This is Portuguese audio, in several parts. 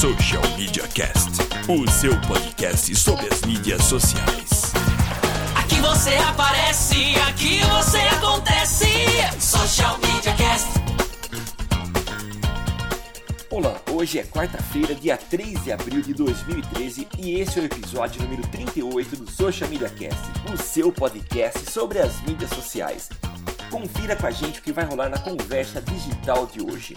Social Media Cast, o seu podcast sobre as mídias sociais. Aqui você aparece, aqui você acontece. Social Media Cast. Olá, hoje é quarta-feira, dia 3 de abril de 2013 e esse é o episódio número 38 do Social Media Cast, o seu podcast sobre as mídias sociais. Confira com a gente o que vai rolar na conversa digital de hoje.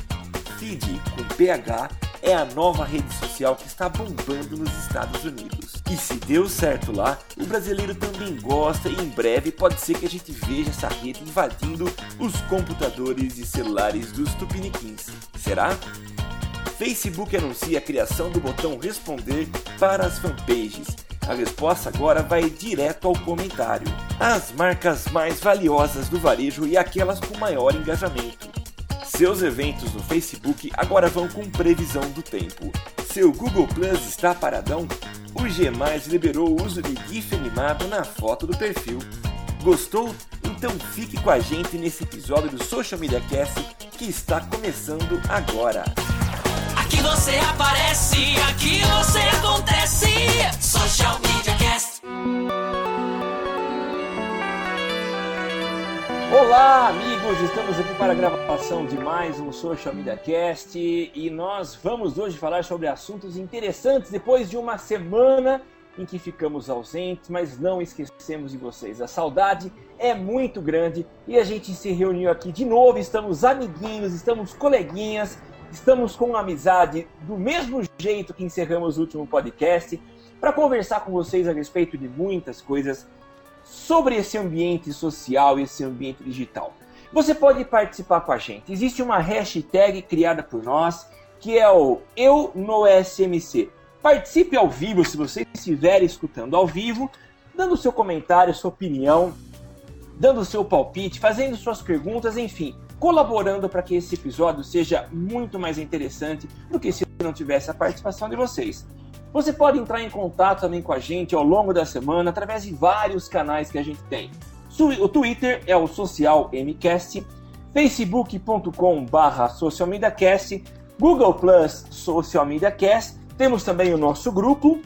Feed com PH é a nova rede social que está bombando nos Estados Unidos. E se deu certo lá, o brasileiro também gosta e em breve pode ser que a gente veja essa rede invadindo os computadores e celulares dos tupiniquins. Será? Facebook anuncia a criação do botão responder para as fanpages. A resposta agora vai direto ao comentário. As marcas mais valiosas do varejo e aquelas com maior engajamento. Seus eventos no Facebook agora vão com previsão do tempo. Seu Google Plus está paradão? O G+ liberou o uso de GIF animado na foto do perfil. Gostou? Então fique com a gente nesse episódio do Social Media Cast que está começando agora. Aqui você aparece, aqui você acontece. Social Media Cast. Olá, amigos! Estamos aqui para a gravação de mais um Social Media Cast e nós vamos hoje falar sobre assuntos interessantes depois de uma semana em que ficamos ausentes, mas não esquecemos de vocês. A saudade é muito grande e a gente se reuniu aqui de novo. Estamos amiguinhos, estamos coleguinhas, estamos com amizade do mesmo jeito que encerramos o último podcast para conversar com vocês a respeito de muitas coisas sobre esse ambiente social esse ambiente digital. Você pode participar com a gente. Existe uma hashtag criada por nós que é o Eu no SMC. Participe ao vivo se você estiver escutando ao vivo, dando seu comentário, sua opinião, dando seu palpite, fazendo suas perguntas, enfim, colaborando para que esse episódio seja muito mais interessante do que se não tivesse a participação de vocês. Você pode entrar em contato também com a gente ao longo da semana através de vários canais que a gente tem. O Twitter é o Social MCast, facebook.com.br socialmediacast, Google Plus Social Media Cast, temos também o nosso grupo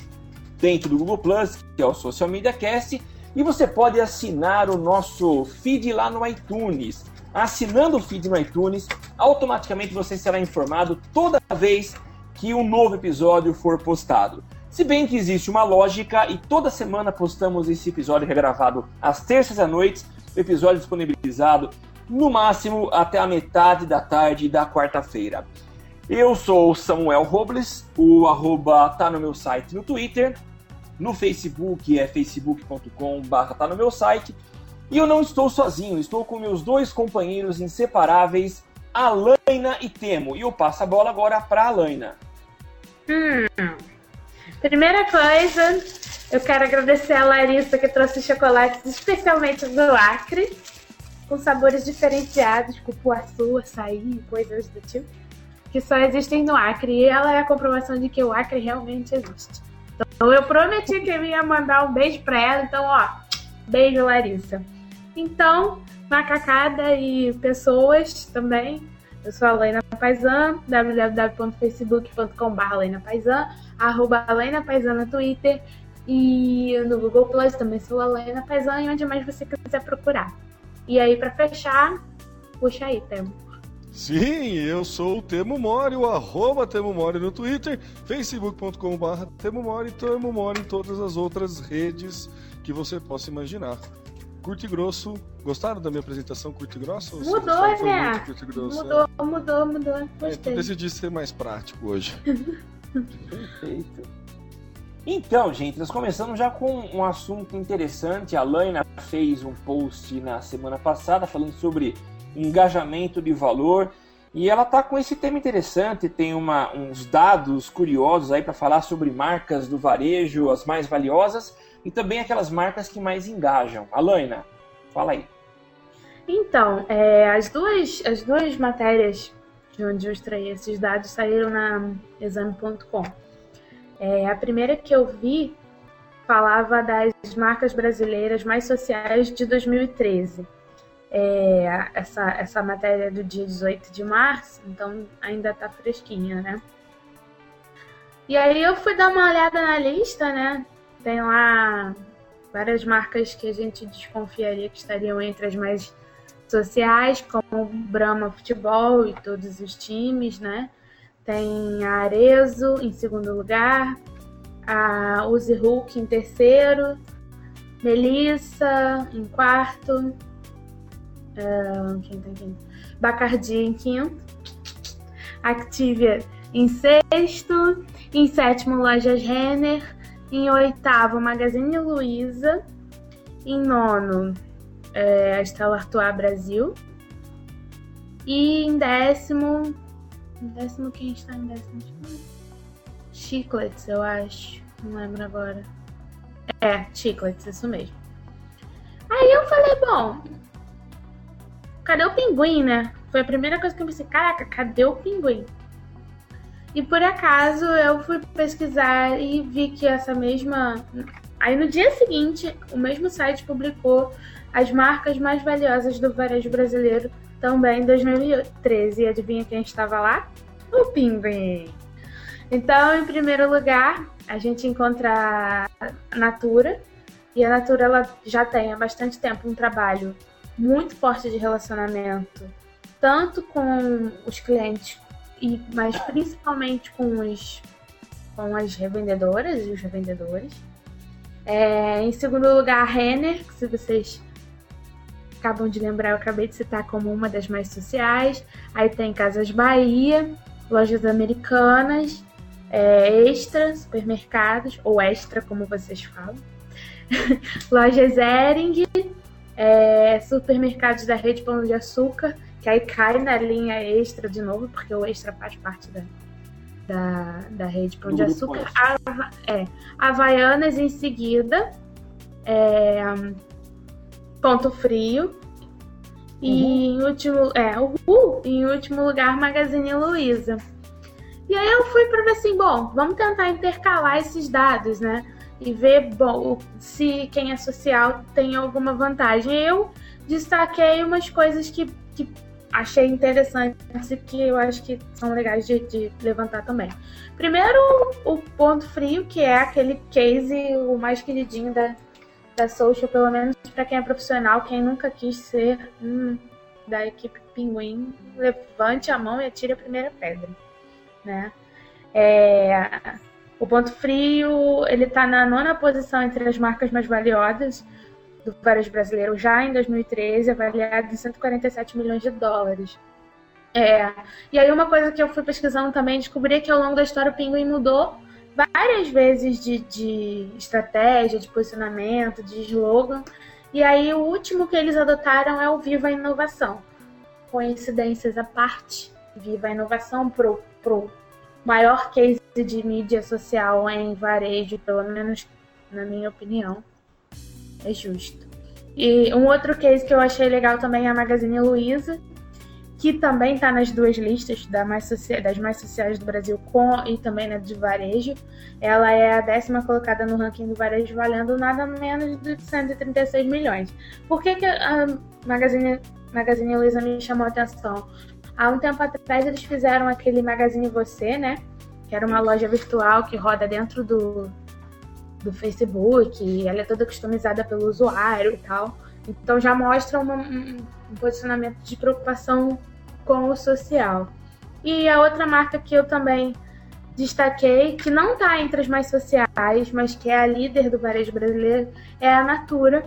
dentro do Google Plus, que é o Social Media Cast, e você pode assinar o nosso feed lá no iTunes. Assinando o feed no iTunes, automaticamente você será informado toda vez que um novo episódio for postado. Se bem que existe uma lógica e toda semana postamos esse episódio regravado às terças à noite, o episódio disponibilizado no máximo até a metade da tarde da quarta-feira. Eu sou Samuel Robles, o arroba tá no meu site no Twitter, no Facebook é facebook.com.br tá no meu site, e eu não estou sozinho, estou com meus dois companheiros inseparáveis, Alaina e Temo, e eu passo a bola agora para Alaina. Hum. Primeira coisa, eu quero agradecer a Larissa que trouxe chocolates especialmente do Acre, com sabores diferenciados, cupuaçu, açaí, coisas do tipo, que só existem no Acre. E ela é a comprovação de que o Acre realmente existe. Então eu prometi que eu ia mandar um beijo pra ela, então ó, beijo Larissa. Então, macacada e pessoas também, eu sou a Lena Paisan, www.facebook.com.br Lena Paisan, arroba Lena Paisan no Twitter e no Google Plus também sou a Lena Paisan e onde mais você quiser procurar. E aí, para fechar, puxa aí, Temo. Sim, eu sou o Temo Mori, o arroba Temo Mori no Twitter, facebook.com.br Temo Mori, Temo Mori em todas as outras redes que você possa imaginar. Curto e grosso. Gostaram da minha apresentação curto e grosso? Mudou, né? Mudou, é? mudou, mudou. É, então Gostei. decidi ser mais prático hoje. Perfeito. Então, gente, nós começamos já com um assunto interessante. A Laina fez um post na semana passada falando sobre engajamento de valor. E ela tá com esse tema interessante, tem uma, uns dados curiosos aí para falar sobre marcas do varejo, as mais valiosas e também aquelas marcas que mais engajam. Alaina, fala aí. Então, é, as, duas, as duas matérias de onde eu extraí esses dados saíram na exame.com. É, a primeira que eu vi falava das marcas brasileiras mais sociais de 2013. É, essa, essa matéria é do dia 18 de março, então ainda tá fresquinha, né? E aí eu fui dar uma olhada na lista, né? Tem lá várias marcas que a gente desconfiaria que estariam entre as mais sociais, como Brahma Futebol e todos os times, né? Tem a Arezo em segundo lugar, a Uzi Hulk em terceiro, Melissa em quarto, uh, quem tem quem? Bacardi em quinto, Activia em sexto, em sétimo Lojas Renner, em oitavo Magazine Luiza, em nono é, a Stella Artois Brasil, e em décimo, em décimo quem está em décimo? Chiclets, eu acho. Não lembro agora. É, Chiclets, isso mesmo. Aí eu falei, bom, cadê o pinguim, né? Foi a primeira coisa que eu pensei, caraca, cadê o pinguim? E por acaso eu fui pesquisar e vi que essa mesma. Aí no dia seguinte, o mesmo site publicou as marcas mais valiosas do varejo brasileiro também em 2013. E adivinha quem estava lá? O Pinguim! Então, em primeiro lugar, a gente encontra a Natura. E a Natura ela já tem há bastante tempo um trabalho muito forte de relacionamento, tanto com os clientes, e mas principalmente com, os, com as revendedoras e os revendedores. É, em segundo lugar, a Renner, que se vocês acabam de lembrar, eu acabei de citar como uma das mais sociais. Aí tem Casas Bahia, lojas americanas, é, extra, supermercados, ou extra, como vocês falam. lojas Ering, é, supermercados da rede Pão de Açúcar, que aí cai na linha extra de novo, porque o extra faz parte da, da, da rede Pão de Açúcar. A, é, Havaianas em seguida, é, Ponto Frio. E uhum. em último, é, uhul, em último lugar, Magazine Luiza. E aí eu fui para ver assim, bom, vamos tentar intercalar esses dados, né? E ver, bom, se quem é social tem alguma vantagem. Eu destaquei umas coisas que, que achei interessantes e que eu acho que são legais de, de, levantar também. Primeiro, o ponto frio, que é aquele case, o mais queridinho da, da social, pelo menos para quem é profissional, quem nunca quis ser hum, da equipe Pinguim, levante a mão e atire a primeira pedra, né? É, o ponto frio, ele está na nona posição entre as marcas mais valiosas do varejo brasileiro já em 2013, avaliado em 147 milhões de dólares. É, e aí uma coisa que eu fui pesquisando também, descobri que ao longo da história o Pinguim mudou várias vezes de, de estratégia, de posicionamento, de slogan. E aí o último que eles adotaram é o Viva a Inovação. Coincidências à parte, Viva a Inovação pro, pro maior case de mídia social em varejo, pelo menos na minha opinião. É justo. E um outro case que eu achei legal também é a Magazine Luiza, que também está nas duas listas da mais das mais sociais do Brasil com e também na de varejo. Ela é a décima colocada no ranking do varejo, valendo nada menos de 136 milhões. Por que, que a Magazine, Magazine Luiza me chamou a atenção? Há um tempo atrás eles fizeram aquele Magazine Você, né? Que era uma loja virtual que roda dentro do, do Facebook, ela é toda customizada pelo usuário e tal. Então já mostra uma, um, um posicionamento de preocupação com o social. E a outra marca que eu também destaquei, que não está entre as mais sociais, mas que é a líder do varejo brasileiro, é a Natura,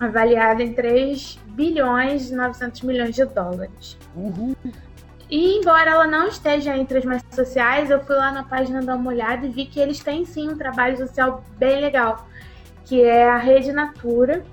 avaliada em 3 bilhões e 900 milhões de dólares. Uhum. E embora ela não esteja entre as mais sociais, eu fui lá na página dar uma olhada e vi que eles têm sim um trabalho social bem legal, que é a Rede Natura,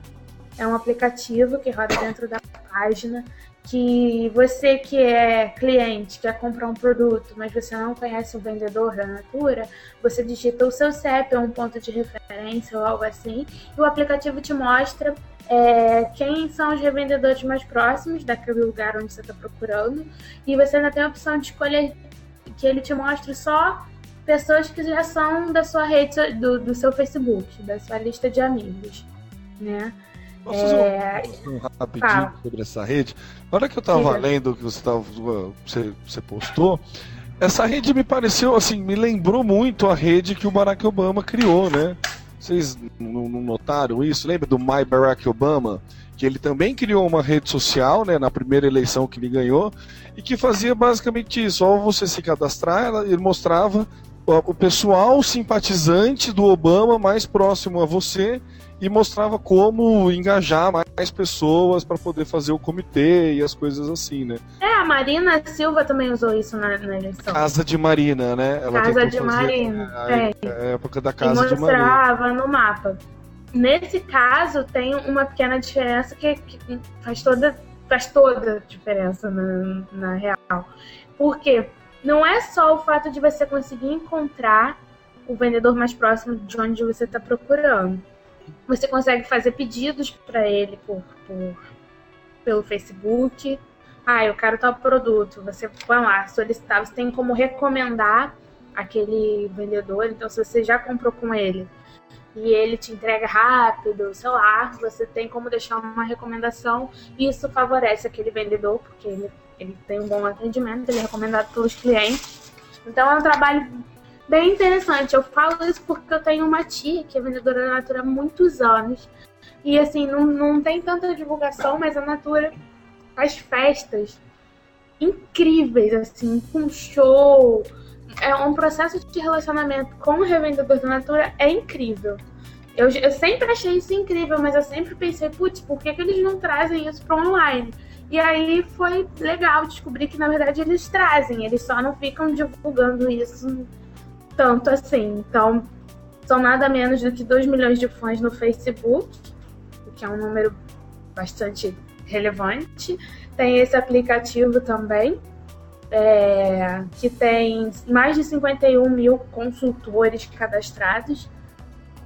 é um aplicativo que roda dentro da página que você que é cliente quer comprar um produto, mas você não conhece o vendedor da Natura, você digita o seu CEP, é um ponto de referência ou algo assim, e o aplicativo te mostra é, quem são os revendedores mais próximos daquele lugar onde você está procurando, e você ainda tem a opção de escolher que ele te mostre só pessoas que já são da sua rede, do, do seu Facebook, da sua lista de amigos, né? Posso fazer é... um, um rapidinho ah. sobre essa rede? Na hora que eu estava lendo o que você, tava, você, você postou, essa rede me pareceu, assim, me lembrou muito a rede que o Barack Obama criou, né? Vocês não notaram isso? Lembra do My Barack Obama? Que ele também criou uma rede social, né, na primeira eleição que ele ganhou, e que fazia basicamente isso. Ao você se cadastrar, ele mostrava o pessoal simpatizante do Obama mais próximo a você e mostrava como engajar mais pessoas para poder fazer o comitê e as coisas assim, né? É, a Marina Silva também usou isso na, na eleição. Casa de Marina, né? Ela casa de Marina, a, é. a época da Casa de Marina. mostrava no mapa. Nesse caso, tem uma pequena diferença que, que faz toda faz toda a diferença na, na real. Por quê? não é só o fato de você conseguir encontrar o vendedor mais próximo de onde você está procurando. Você consegue fazer pedidos para ele por, por, pelo Facebook. Ah, eu quero tal produto. Você vai lá solicitar. Você tem como recomendar aquele vendedor. Então, se você já comprou com ele e ele te entrega rápido, sei lá, você tem como deixar uma recomendação. Isso favorece aquele vendedor, porque ele ele tem um bom atendimento, ele é recomendado pelos clientes. Então é um trabalho bem interessante. Eu falo isso porque eu tenho uma tia que é vendedora da Natura há muitos anos. E assim, não, não tem tanta divulgação, mas a Natura faz festas incríveis, assim, com show. É um processo de relacionamento com o revendedor da Natura é incrível. Eu, eu sempre achei isso incrível, mas eu sempre pensei, putz, por que, que eles não trazem isso para online? E aí foi legal descobrir que na verdade eles trazem, eles só não ficam divulgando isso tanto assim. Então, são nada menos do que 2 milhões de fãs no Facebook, o que é um número bastante relevante. Tem esse aplicativo também, é, que tem mais de 51 mil consultores cadastrados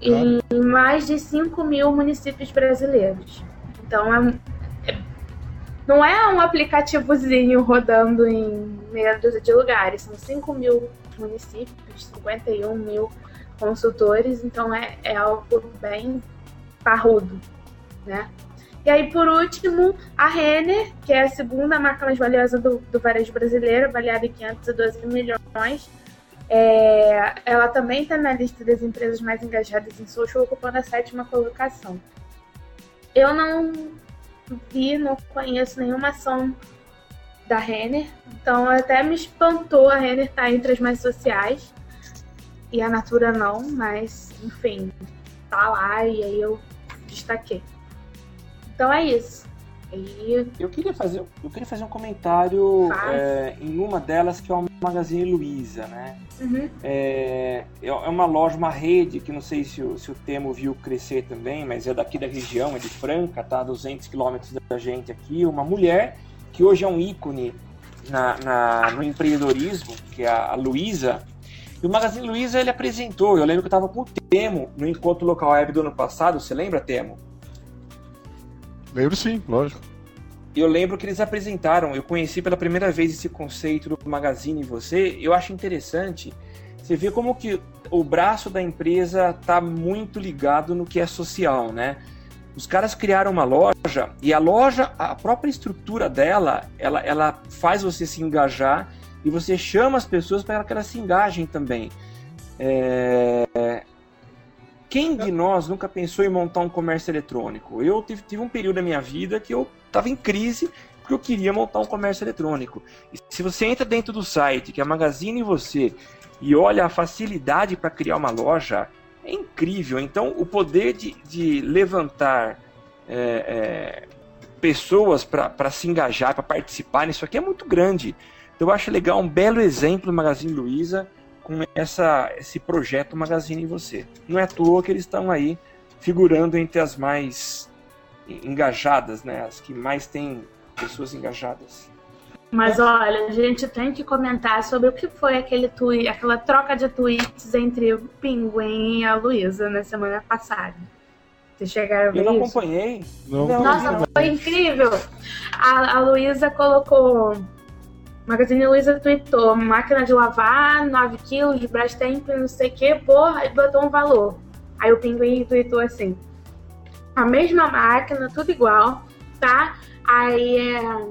em mais de 5 mil municípios brasileiros. Então é, não é um aplicativozinho rodando em meia dúzia de lugares, são 5 mil municípios, 51 mil consultores, então é, é algo bem parrudo, né? E aí, por último, a Renner, que é a segunda marca mais valiosa do, do varejo brasileiro, avaliada em 512 milhões. É, ela também está na lista das empresas mais engajadas em social, ocupando a sétima colocação. Eu não vi, não conheço nenhuma ação da Renner. Então até me espantou a Renner estar tá entre as mais sociais. E a Natura não, mas enfim, tá lá e aí eu destaquei. Então é isso. E... Eu queria fazer, eu queria fazer um comentário é, em uma delas que é o Magazine Luiza, né? Uhum. É, é uma loja, uma rede que não sei se o, se o Temo viu crescer também, mas é daqui da região, é de Franca, tá? 200 quilômetros da gente aqui. Uma mulher que hoje é um ícone na, na no empreendedorismo, que é a, a Luiza. E o Magazine Luiza ele apresentou. Eu lembro que eu estava com o Temo no encontro local web do ano passado. Você lembra, Temo? Lembro sim, lógico. Eu lembro que eles apresentaram, eu conheci pela primeira vez esse conceito do Magazine você. Eu acho interessante você ver como que o braço da empresa está muito ligado no que é social, né? Os caras criaram uma loja e a loja, a própria estrutura dela, ela, ela faz você se engajar e você chama as pessoas para que elas se engajem também. É... Quem de nós nunca pensou em montar um comércio eletrônico? Eu tive, tive um período da minha vida que eu estava em crise porque eu queria montar um comércio eletrônico. E se você entra dentro do site, que é Magazine Você, e olha a facilidade para criar uma loja, é incrível. Então, o poder de, de levantar é, é, pessoas para se engajar, para participar nisso aqui é muito grande. Então, eu acho legal, um belo exemplo do Magazine Luiza com essa, esse projeto Magazine em Você. Não é à toa que eles estão aí figurando entre as mais engajadas, né? As que mais têm pessoas engajadas. Mas olha, a gente tem que comentar sobre o que foi aquele tweet, aquela troca de tweets entre o Pinguim e a Luísa na semana passada. Vocês chegaram a ver Eu não isso? acompanhei. Não, Não, Nossa, foi incrível! A, a Luísa colocou. Magazine Luiza tweetou máquina de lavar, 9 quilos, Brastemp, não sei o que, porra, e botou um valor. Aí o Pinguim tweetou assim: a mesma máquina, tudo igual, tá? Aí é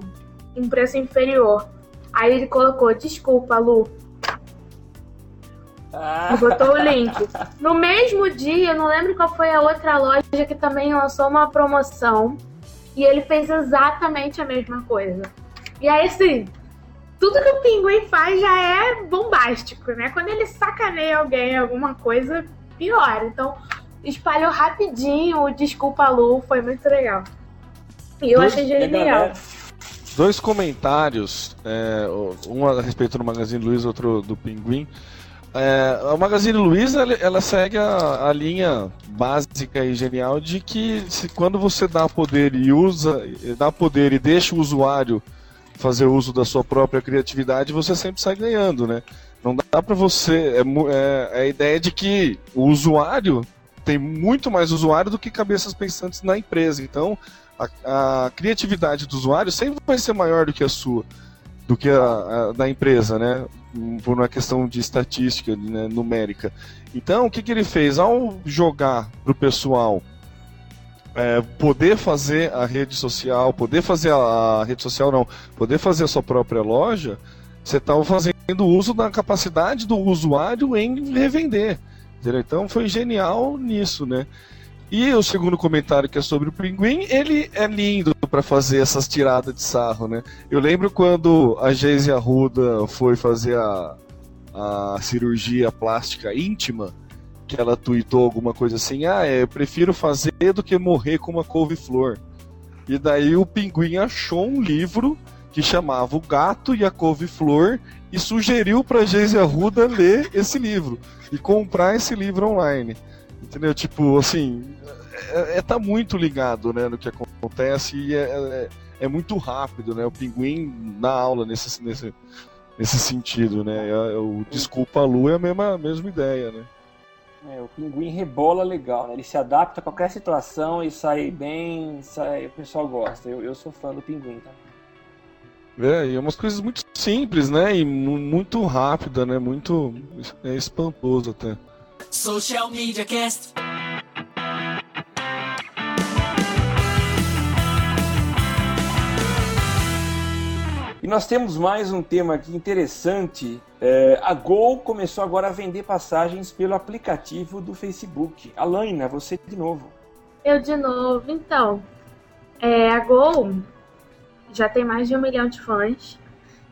um preço inferior. Aí ele colocou: desculpa, Lu, Ah, e botou o link. No mesmo dia, não lembro qual foi a outra loja que também lançou uma promoção. E ele fez exatamente a mesma coisa. E aí, assim, tudo que o Pinguim faz já é bombástico, né? Quando ele sacaneia alguém, alguma coisa, pior. Então, espalhou rapidinho o Desculpa Lu, foi muito legal. E eu achei genial. galera- Dois comentários, é, um a respeito do Magazine Luiza, outro do Pinguim. É, a Magazine Luiza ela, segue a, a linha básica e genial de que se, quando você dá poder e usa, dá poder e deixa o usuário fazer uso da sua própria criatividade, você sempre sai ganhando, né? Não dá para você. É, é- é a ideia de que o usuário tem muito mais usuário do que cabeças pensantes na empresa. Então, a, a criatividade do usuário sempre vai ser maior do que a sua, do que a, a da empresa, né? Por uma questão de estatística, né, numérica. Então, o que, que ele fez? Ao jogar pro pessoal é, poder fazer a rede social, poder fazer a, a rede social não, poder fazer a sua própria loja, você está fazendo uso da capacidade do usuário em revender. entendeu? Então foi genial nisso, né? E o segundo comentário que é sobre o Pinguim, ele é lindo para fazer essas tiradas de sarro, né? Eu lembro quando a Geise Arruda foi fazer a, a cirurgia plástica íntima, que ela tweetou alguma coisa assim, ah, é, eu prefiro fazer do que morrer com uma couve-flor. E daí o Pinguim achou um livro que chamava O Gato e a Couve-Flor e sugeriu pra Geise Arruda ler esse livro e comprar esse livro online. Entendeu? Tipo, assim, é, é- tá muito ligado, né, no que acontece e é, é, é muito rápido, né? O Pinguim na aula nesse, nesse, nesse sentido, né? É- O Desculpa Lu é a mesma, a mesma ideia, né? É, o pinguim rebola legal, né? Ele se adapta a qualquer situação e sai bem, sai... o pessoal gosta. Eu, eu sou fã do pinguim, tá? É, e é umas coisas muito simples, né? E mu- muito rápida, né? Muito é espantoso até. Social Media Cast. E nós temos mais um tema aqui interessante. É, a Gol começou agora a vender passagens pelo aplicativo do Facebook. Alaina, você de novo. Eu de novo. Então, é, a Gol já tem mais de um milhão de fãs.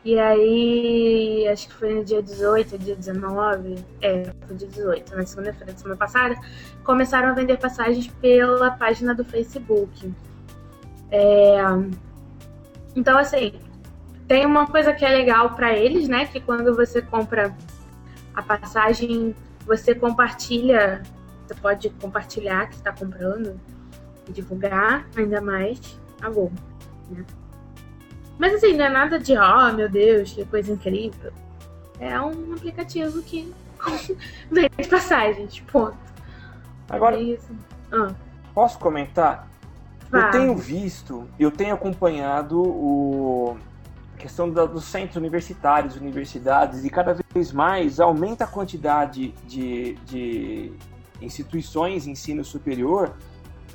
E aí, acho que foi no dia 18, dia 19, é, foi dia 18, na segunda-feira da semana passada, começaram a vender passagens pela página do Facebook. É, então, assim, tem uma coisa que é legal para eles, né? Que quando você compra a passagem, você compartilha, você pode compartilhar que está comprando divulgar ainda mais a Gol. Né? Mas assim, não é nada de, oh meu Deus, que coisa incrível. É um aplicativo que vende passagens, ponto. Agora, É. Ah, posso comentar? Eu tenho visto, eu tenho acompanhado o a questão da- dos centros universitários, universidades, e cada vez mais aumenta a quantidade de, de instituições de ensino superior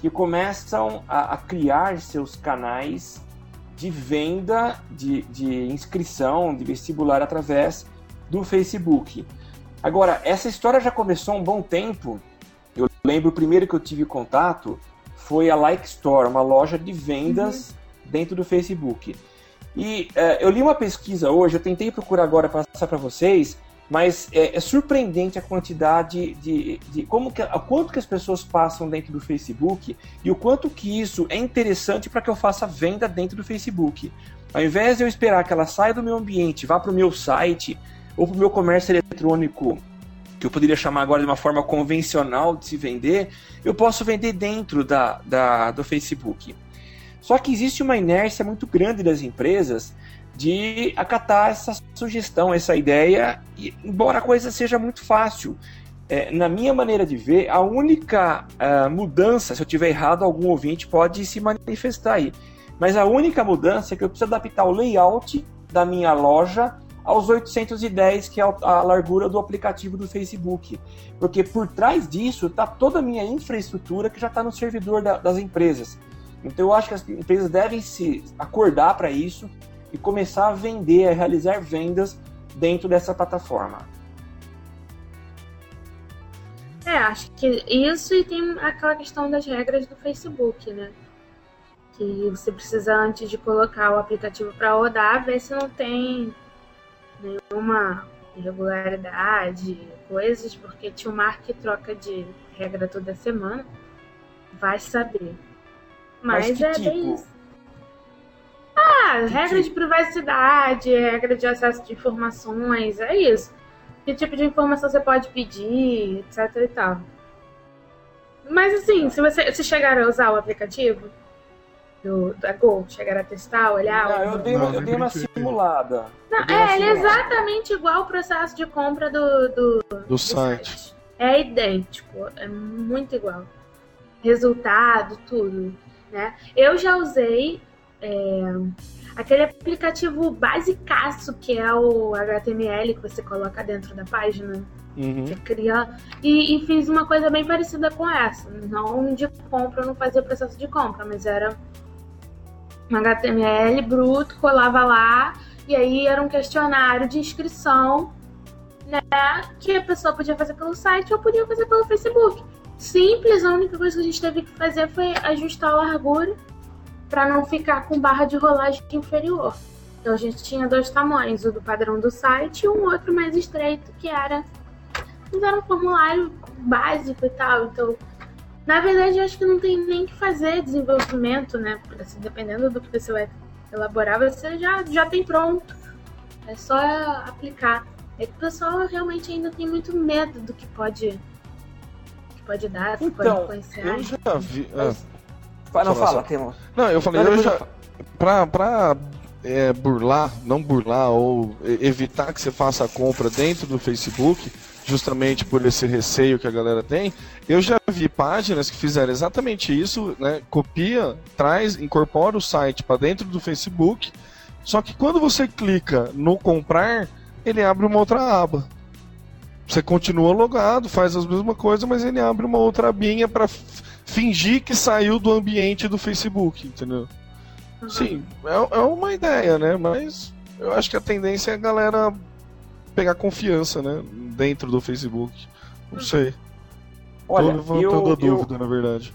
que começam a, a criar seus canais de venda de, de inscrição de vestibular através do Facebook. Agora, essa história já começou há um bom tempo. Eu lembro o primeiro que eu tive contato foi a Like Store, uma loja de vendas dentro do Facebook. E eh, eu li uma pesquisa hoje, eu tentei procurar agora passar para vocês, mas é, é surpreendente a quantidade de, de como que, a quanto que as pessoas passam dentro do Facebook e o quanto que isso é interessante para que eu faça venda dentro do Facebook. Ao invés de eu esperar que ela saia do meu ambiente, vá para o meu site ou para o meu comércio eletrônico, que eu poderia chamar agora de uma forma convencional de se vender, eu posso vender dentro da, da, do Facebook. Só que existe uma inércia muito grande das empresas de acatar essa sugestão, essa ideia, e, embora a coisa seja muito fácil. É, na minha maneira de ver, a única uh, mudança, se eu tiver errado, algum ouvinte pode se manifestar aí. Mas a única mudança é que eu preciso adaptar o layout da minha loja aos 810, que é a largura do aplicativo do Facebook. Porque por trás disso está toda a minha infraestrutura que já está no servidor da, das empresas. Então eu acho que as empresas devem se acordar para isso e começar a vender, a realizar vendas dentro dessa plataforma. É, acho que isso e tem aquela questão das regras do Facebook, né? Que você precisa, antes de colocar o aplicativo para rodar, ver se não tem nenhuma irregularidade, coisas, porque tio Mark troca de regra toda semana. Vai saber. Mas, Mas é tipo? bem isso. Ah, que regra tipo? de privacidade, regra de acesso de informações, é isso que tipo de informação você pode pedir, etc e tal. Mas assim, se você se chegar a usar o aplicativo do, da Gol, chegar a testar, olhar. Não, eu dei, uma, eu dei uma simulada. Não, é, ele é exatamente igual ao processo de compra do, do, do, do site. site. É idêntico, é muito igual. Resultado, tudo. Né? Eu já usei. É, aquele aplicativo basicaço que é o HTML que você coloca dentro da página. Uhum. Cria. E, e, fiz uma coisa bem parecida com essa. Não de compra, eu não fazia o processo de compra, mas era um HTML bruto, colava lá, e aí era um questionário de inscrição, né? Que a pessoa podia fazer pelo site ou podia fazer pelo Facebook. Simples, a única coisa que a gente teve que fazer foi ajustar a largura para não ficar com barra de rolagem inferior. Então a gente tinha dois tamanhos, o do padrão do site e um outro mais estreito, que era, era um formulário básico e tal. Então, na verdade, eu acho que não tem nem que fazer desenvolvimento, né? Assim, dependendo do que você vai elaborar, você já, já tem pronto. É só aplicar. É que o pessoal realmente ainda tem muito medo do que pode, que pode dar, que então, pode influenciar. Eu já vi. Ah, não, fala, temos. Não, eu falei, eu já. Pra, pra é, burlar, não burlar ou evitar que você faça a compra dentro do Facebook, justamente por esse receio que a galera tem, eu já vi páginas que fizeram exatamente isso, né? Copia, traz, incorpora o site para dentro do Facebook, só que quando você clica no comprar, ele abre uma outra aba. Você continua logado, faz as mesmas coisas, mas ele abre uma outra abinha para fingir que saiu do ambiente do Facebook, entendeu? Uhum. Sim, é, é uma ideia, né? Mas eu acho que a tendência é a galera pegar confiança, né? Dentro do Facebook. Não uhum. sei. Olha, Tô levantando eu, a dúvida, eu, na verdade.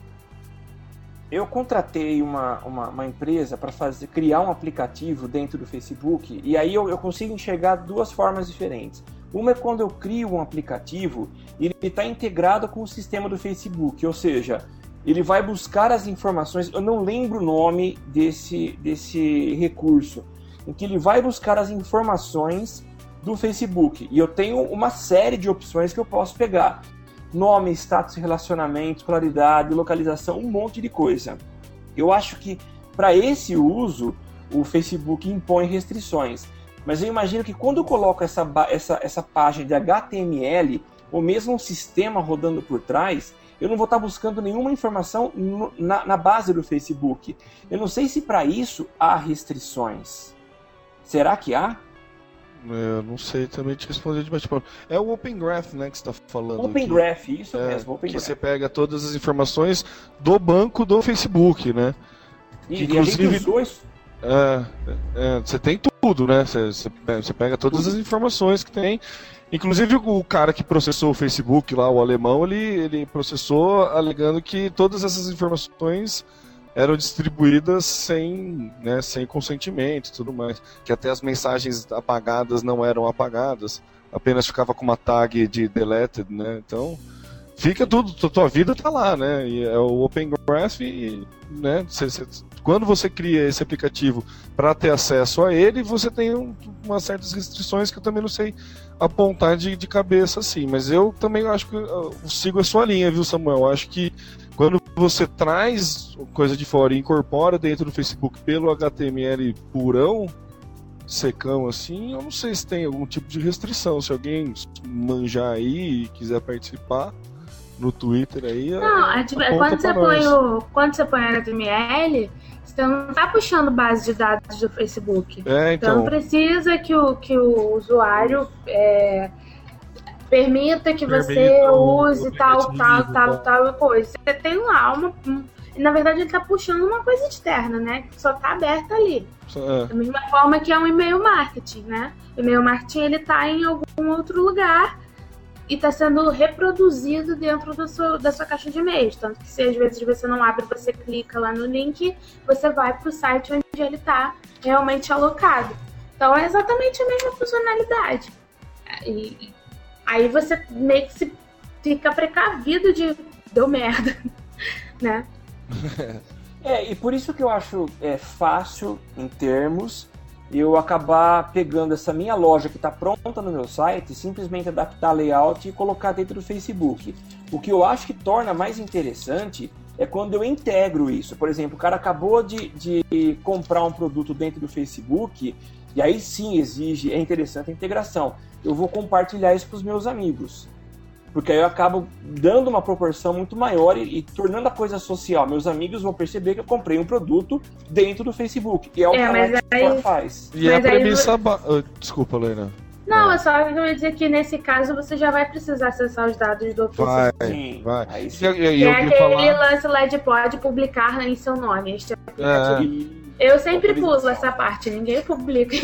Eu contratei uma, uma, uma empresa para fazer criar um aplicativo dentro do Facebook e aí eu, eu consigo enxergar duas formas diferentes. Uma é quando eu crio um aplicativo e ele está integrado com o sistema do Facebook, ou seja, ele vai buscar as informações. Eu não lembro o nome desse, desse recurso, em que ele vai buscar as informações do Facebook. E eu tenho uma série de opções que eu posso pegar: nome, status, relacionamento, escolaridade, localização, um monte de coisa. Eu acho que para esse uso o Facebook impõe restrições. Mas eu imagino que quando eu coloco essa, essa, essa página de HTML, ou mesmo um sistema rodando por trás, eu não vou estar buscando nenhuma informação no, na, na, base do Facebook. Eu não sei se para isso há restrições. Será que há? É, eu não sei também te responder de bate É o Open Graph, né, que você está falando. Open aqui. Graph, isso é, mesmo. Open que Graph. você pega todas as informações do banco do Facebook, né? E, que, inclusive, e dois... é, é, você tem tudo, né? Você, você pega todas as informações que tem Inclusive o cara que processou o Facebook lá, o alemão, ele, ele processou alegando que todas essas informações eram distribuídas sem, né, sem consentimento e tudo mais. Que até as mensagens apagadas não eram apagadas, apenas ficava com uma tag de deleted, né? Então, fica tudo, tua vida tá lá, né? E é o Open Graph e, né, cê, cê, quando você cria esse aplicativo para ter acesso a ele, você tem um, umas certas restrições que eu também não sei apontar de, de cabeça assim. Mas eu também acho que eu sigo a sua linha, viu, Samuel? Eu acho que quando você traz coisa de fora e incorpora dentro do Facebook pelo HTML purão, secão assim, eu não sei se tem algum tipo de restrição. Se alguém manjar aí e quiser participar no Twitter aí. Não, é, tipo, quando, você põe o, quando você põe HTML, você não está puxando base de dados do Facebook. É, então. então precisa que o, que o usuário é, permita que Permita você use tal, tal, tal, tá. tal coisa. Você tem lá uma. um- na verdade, ele está puxando uma coisa externa, né? Que só está aberta ali. É. Da mesma forma que é um e-mail marketing, né? O e-mail marketing ele tá em algum outro lugar e está sendo reproduzido dentro do seu, da sua caixa de e-mails. Tanto que se às vezes você não abre, você clica lá no link, você vai para o site onde ele está realmente alocado. Então é exatamente a mesma funcionalidade. E, aí você meio que se fica precavido de deu merda, né? É, e por isso que eu acho é, fácil, em termos, eu acabar pegando essa minha loja que está pronta no meu site, simplesmente adaptar layout e colocar dentro do Facebook. O que eu acho que torna mais interessante é quando eu integro isso. Por exemplo, o cara acabou de, de comprar um produto dentro do Facebook, e aí sim exige, é interessante a integração. Eu vou compartilhar isso para os meus amigos. Porque aí eu acabo dando uma proporção muito maior e, e tornando a coisa social. Meus amigos vão perceber que eu comprei um produto dentro do Facebook. E é o É, que a aí- faz. E a Mas aí premissa. ba- ah, Desculpa, Lena. Não, é só que eu ia dizer que nesse caso você já vai precisar acessar os dados do Vai. Sim, vai. aí E, sim. e- e Que eu é aquele falar. lance lá de pode publicar em seu nome. Este É. Eu sempre pulo essa parte, ninguém publica.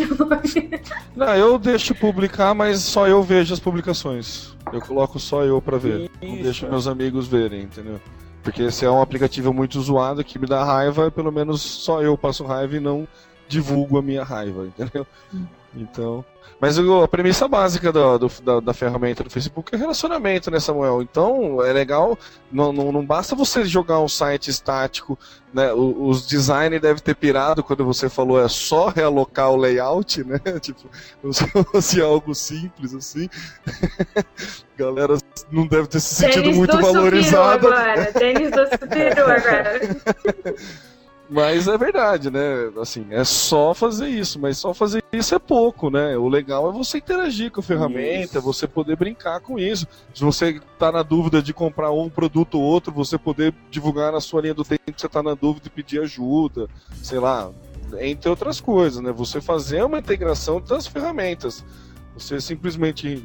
Não, eu deixo publicar, mas só eu vejo as publicações. Eu coloco só eu pra ver. Não Isso. deixo meus amigos verem, entendeu? Porque se é um aplicativo muito zoado que me dá raiva, pelo menos só eu passo raiva e não divulgo a minha raiva, entendeu? Então. Mas a premissa básica do- do- da, da ferramenta do Facebook é relacionamento, né, Samuel? Então é legal, não, não, não basta você jogar um site estático, né? Os designers devem ter pirado quando você falou é só realocar o layout, né? Tipo, como se fosse algo simples assim. Galera não deve ter se sentido Tênis muito valorizada. agora. Tênis do agora. Mas é verdade, né? Assim, é só fazer isso, mas só fazer isso é pouco, né? O legal é você interagir com a ferramenta, Isso. você poder brincar com isso. Se você tá na dúvida de comprar um produto ou outro, você poder divulgar na sua linha do tempo que você tá na dúvida e pedir ajuda, sei lá, entre outras coisas, né? Você fazer uma integração das ferramentas. Você simplesmente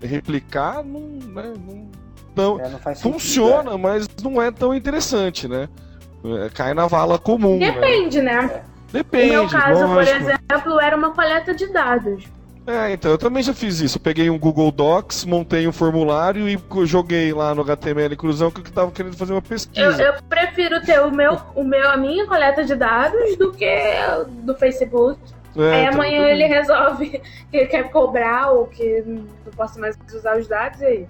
replicar não, né? não, não, É, não faz sentido, funciona, mas não é tão interessante, né? É, cai na vala comum. né? Depende, né? Depende. no meu caso, por lógico. exemplo, era uma coleta de dados. É, então, eu também já fiz isso. Eu peguei um Google Docs, montei um formulário e joguei lá no HTML Cruzão que eu tava querendo fazer uma Eu, pesquisa. eu prefiro ter o meu, o meu, a minha coleta de dados do que do Facebook. É, Aí então, amanhã eu ele resolve que ele quer cobrar ou que não posso mais usar os dados e aí.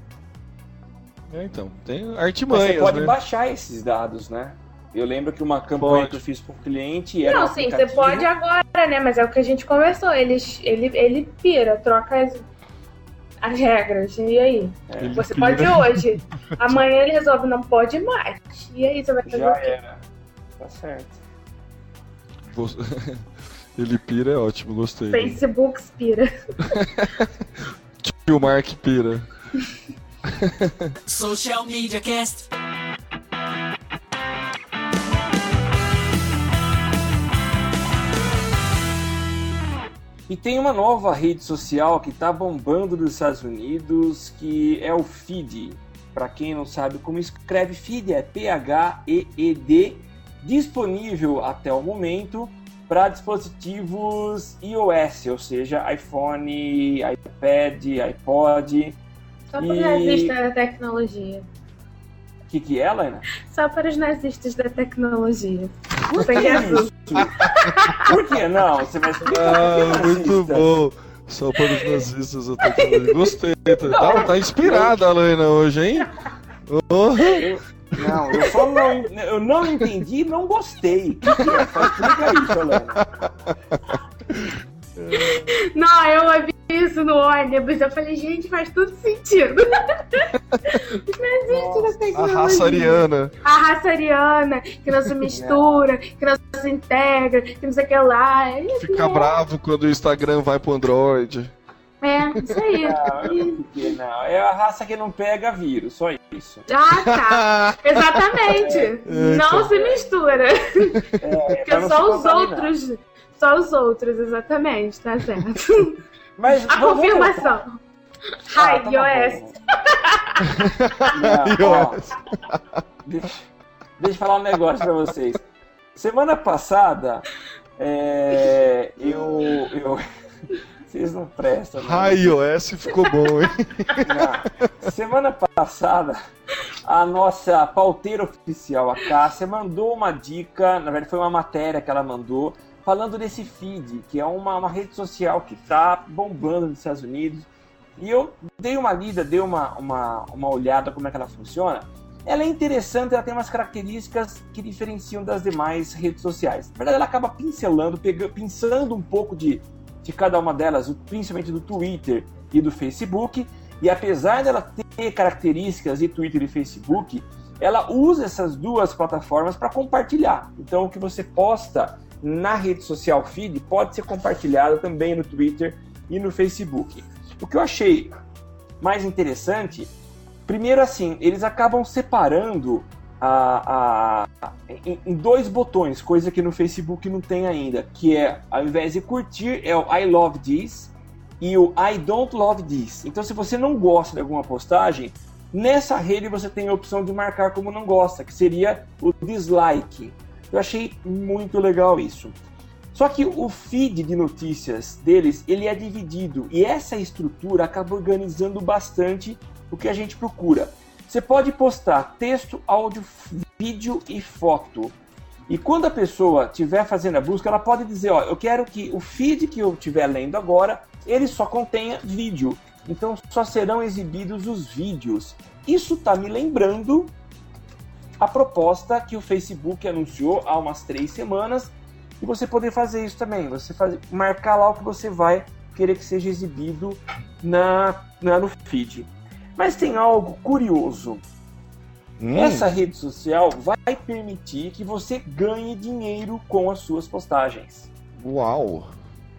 É, então, tem Mas artimanhas, você pode né? baixar esses dados, né? Eu lembro que uma campanha Pode. que eu fiz para um cliente era Não, um sim, você pode agora, né? Mas é o que a gente conversou. Ele, ele, ele pira, troca as, as regras. E aí? Ele Você pira. pode hoje. Amanhã ele resolve, não pode mais. E aí você vai fazer Já o quê? era. Tá certo. Você- Ele pira é ótimo, gostei. Facebook pira. E o Mark pira. Social Media Cast. E tem uma nova rede social que tá bombando nos Estados Unidos, que é o Feed. Para quem não sabe como escreve Feed, é P-H-E-E-D, disponível até o momento para dispositivos iOS, ou seja, iPhone, iPad, iPod. Só E- nazistas da tecnologia. O que, que é, Lena? Só para os nazistas da tecnologia. Sem azul. Por que não? Você vai explicar Ah, por que muito bom. Só para os nazistas eu tô falando. Gostei. Tá, tá inspirada a Lena hoje, hein? Oh. Eu- não, eu só não, eu não entendi e não gostei. O que que é? Só Explica isso, Não, eu ouvi isso no ônibus. Eu falei, gente, faz tudo sentido. não existe na A raça ariana. A raça ariana, que não se mistura, que não se integra, que não sei o que lá. É Fica né? bravo quando o Instagram vai pro Android. É, isso aí. Não, não. É a raça que não pega vírus, só isso. Ah, tá. Exatamente. Não se mistura. É, não só os outros. Só os outros, exatamente, tá certo. Mas A confirmação. Ah, Hi, tá iOS. Deixa, deixa eu falar um negócio pra vocês. Semana passada, é, eu, eu. Vocês não prestam. né? iOS ficou bom, hein? Não. Semana passada, a nossa pauteira oficial, a Cássia, mandou uma dica, na verdade foi uma matéria que ela mandou, falando desse feed, que é uma, uma rede social que está bombando nos Estados Unidos. E eu dei uma lida, dei uma, uma, uma olhada como é que ela funciona. Ela é interessante, ela tem umas características que diferenciam das demais redes sociais. Na verdade, ela acaba pincelando, pegando, pensando um pouco de, de cada uma delas, principalmente do Twitter e do Facebook. E apesar dela ter características de Twitter e Facebook, ela usa essas duas plataformas para compartilhar. Então, o que você posta na rede social feed pode ser compartilhado também no Twitter e no Facebook. O que eu achei mais interessante, primeiro assim, eles acabam separando a, a- em, em dois botões, coisa que no Facebook não tem ainda, que é ao invés de curtir é o I love this e o I don't love this. Então, se você não gosta de alguma postagem, nessa rede você tem a opção de marcar como não gosta, que seria o dislike. Eu achei muito legal isso. Só que o feed de notícias deles, ele é dividido e essa estrutura acaba organizando bastante o que a gente procura. Você pode postar texto, áudio, vídeo e foto. E quando a pessoa estiver fazendo a busca, ela pode dizer, ó, eu quero que o feed que eu estiver lendo agora, ele só contenha vídeo. Então só serão exibidos os vídeos. Isso está me lembrando a proposta que o Facebook anunciou há umas três semanas e você poder fazer isso também. Você faz, marcar lá o que você vai querer que seja exibido na, na- no feed. Mas tem algo curioso. Hum, Essa rede social vai permitir que você ganhe dinheiro com as suas postagens. Uau.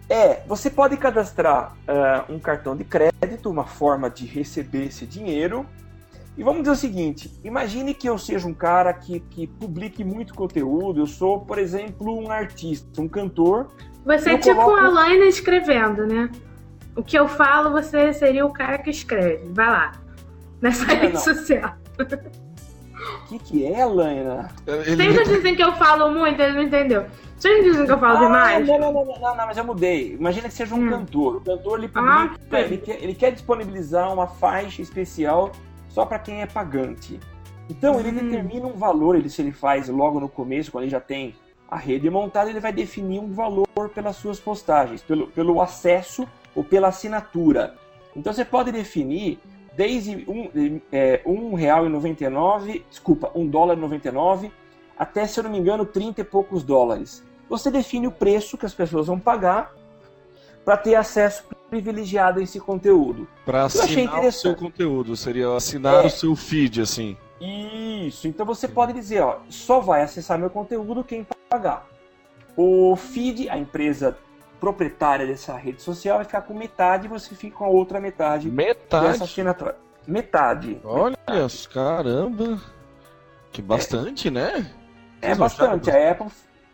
É, você pode cadastrar ah, um cartão de crédito, uma forma de receber esse dinheiro. E vamos dizer o seguinte: imagine que eu seja um cara que, que publique muito conteúdo. Eu sou, por exemplo, um artista, um cantor. Você é tipo coloco- a Laina escrevendo, né? O que eu falo, você seria o cara que escreve. Vai lá. Nessa Não, rede não. social. O que, que é, Laina? Ele... Vocês não dizem que eu falo muito, ele não entendeu. Vocês não dizem que eu falo Ah, demais? não, não, não, não, não, mas eu mudei. Imagina que seja um Hum. cantor. O cantor ele Ah, publica, tá. ele, quer, ele quer disponibilizar uma faixa especial só para quem é pagante. Então ele Hum. determina um valor, ele, se ele faz logo no começo, quando ele já tem a rede montada, ele vai definir um valor pelas suas postagens, pelo, pelo acesso ou pela assinatura. Então você pode definir desde um, é, um real e 99, desculpa, um dólar e 99, até, se eu não me engano, 30 e poucos dólares. Você define o preço que as pessoas vão pagar para ter acesso privilegiado a esse conteúdo. Achei assinar o seu conteúdo, seria assinar É. o seu feed, assim. Isso, então você pode dizer, ó, só vai acessar meu conteúdo quem pagar. O feed, a empresa proprietária dessa rede social, vai ficar com metade e você fica com a outra metade dessa Metade. assinatura. Metade. Olha, caramba. Que bastante, né? É Vocês não bastante. A Apple,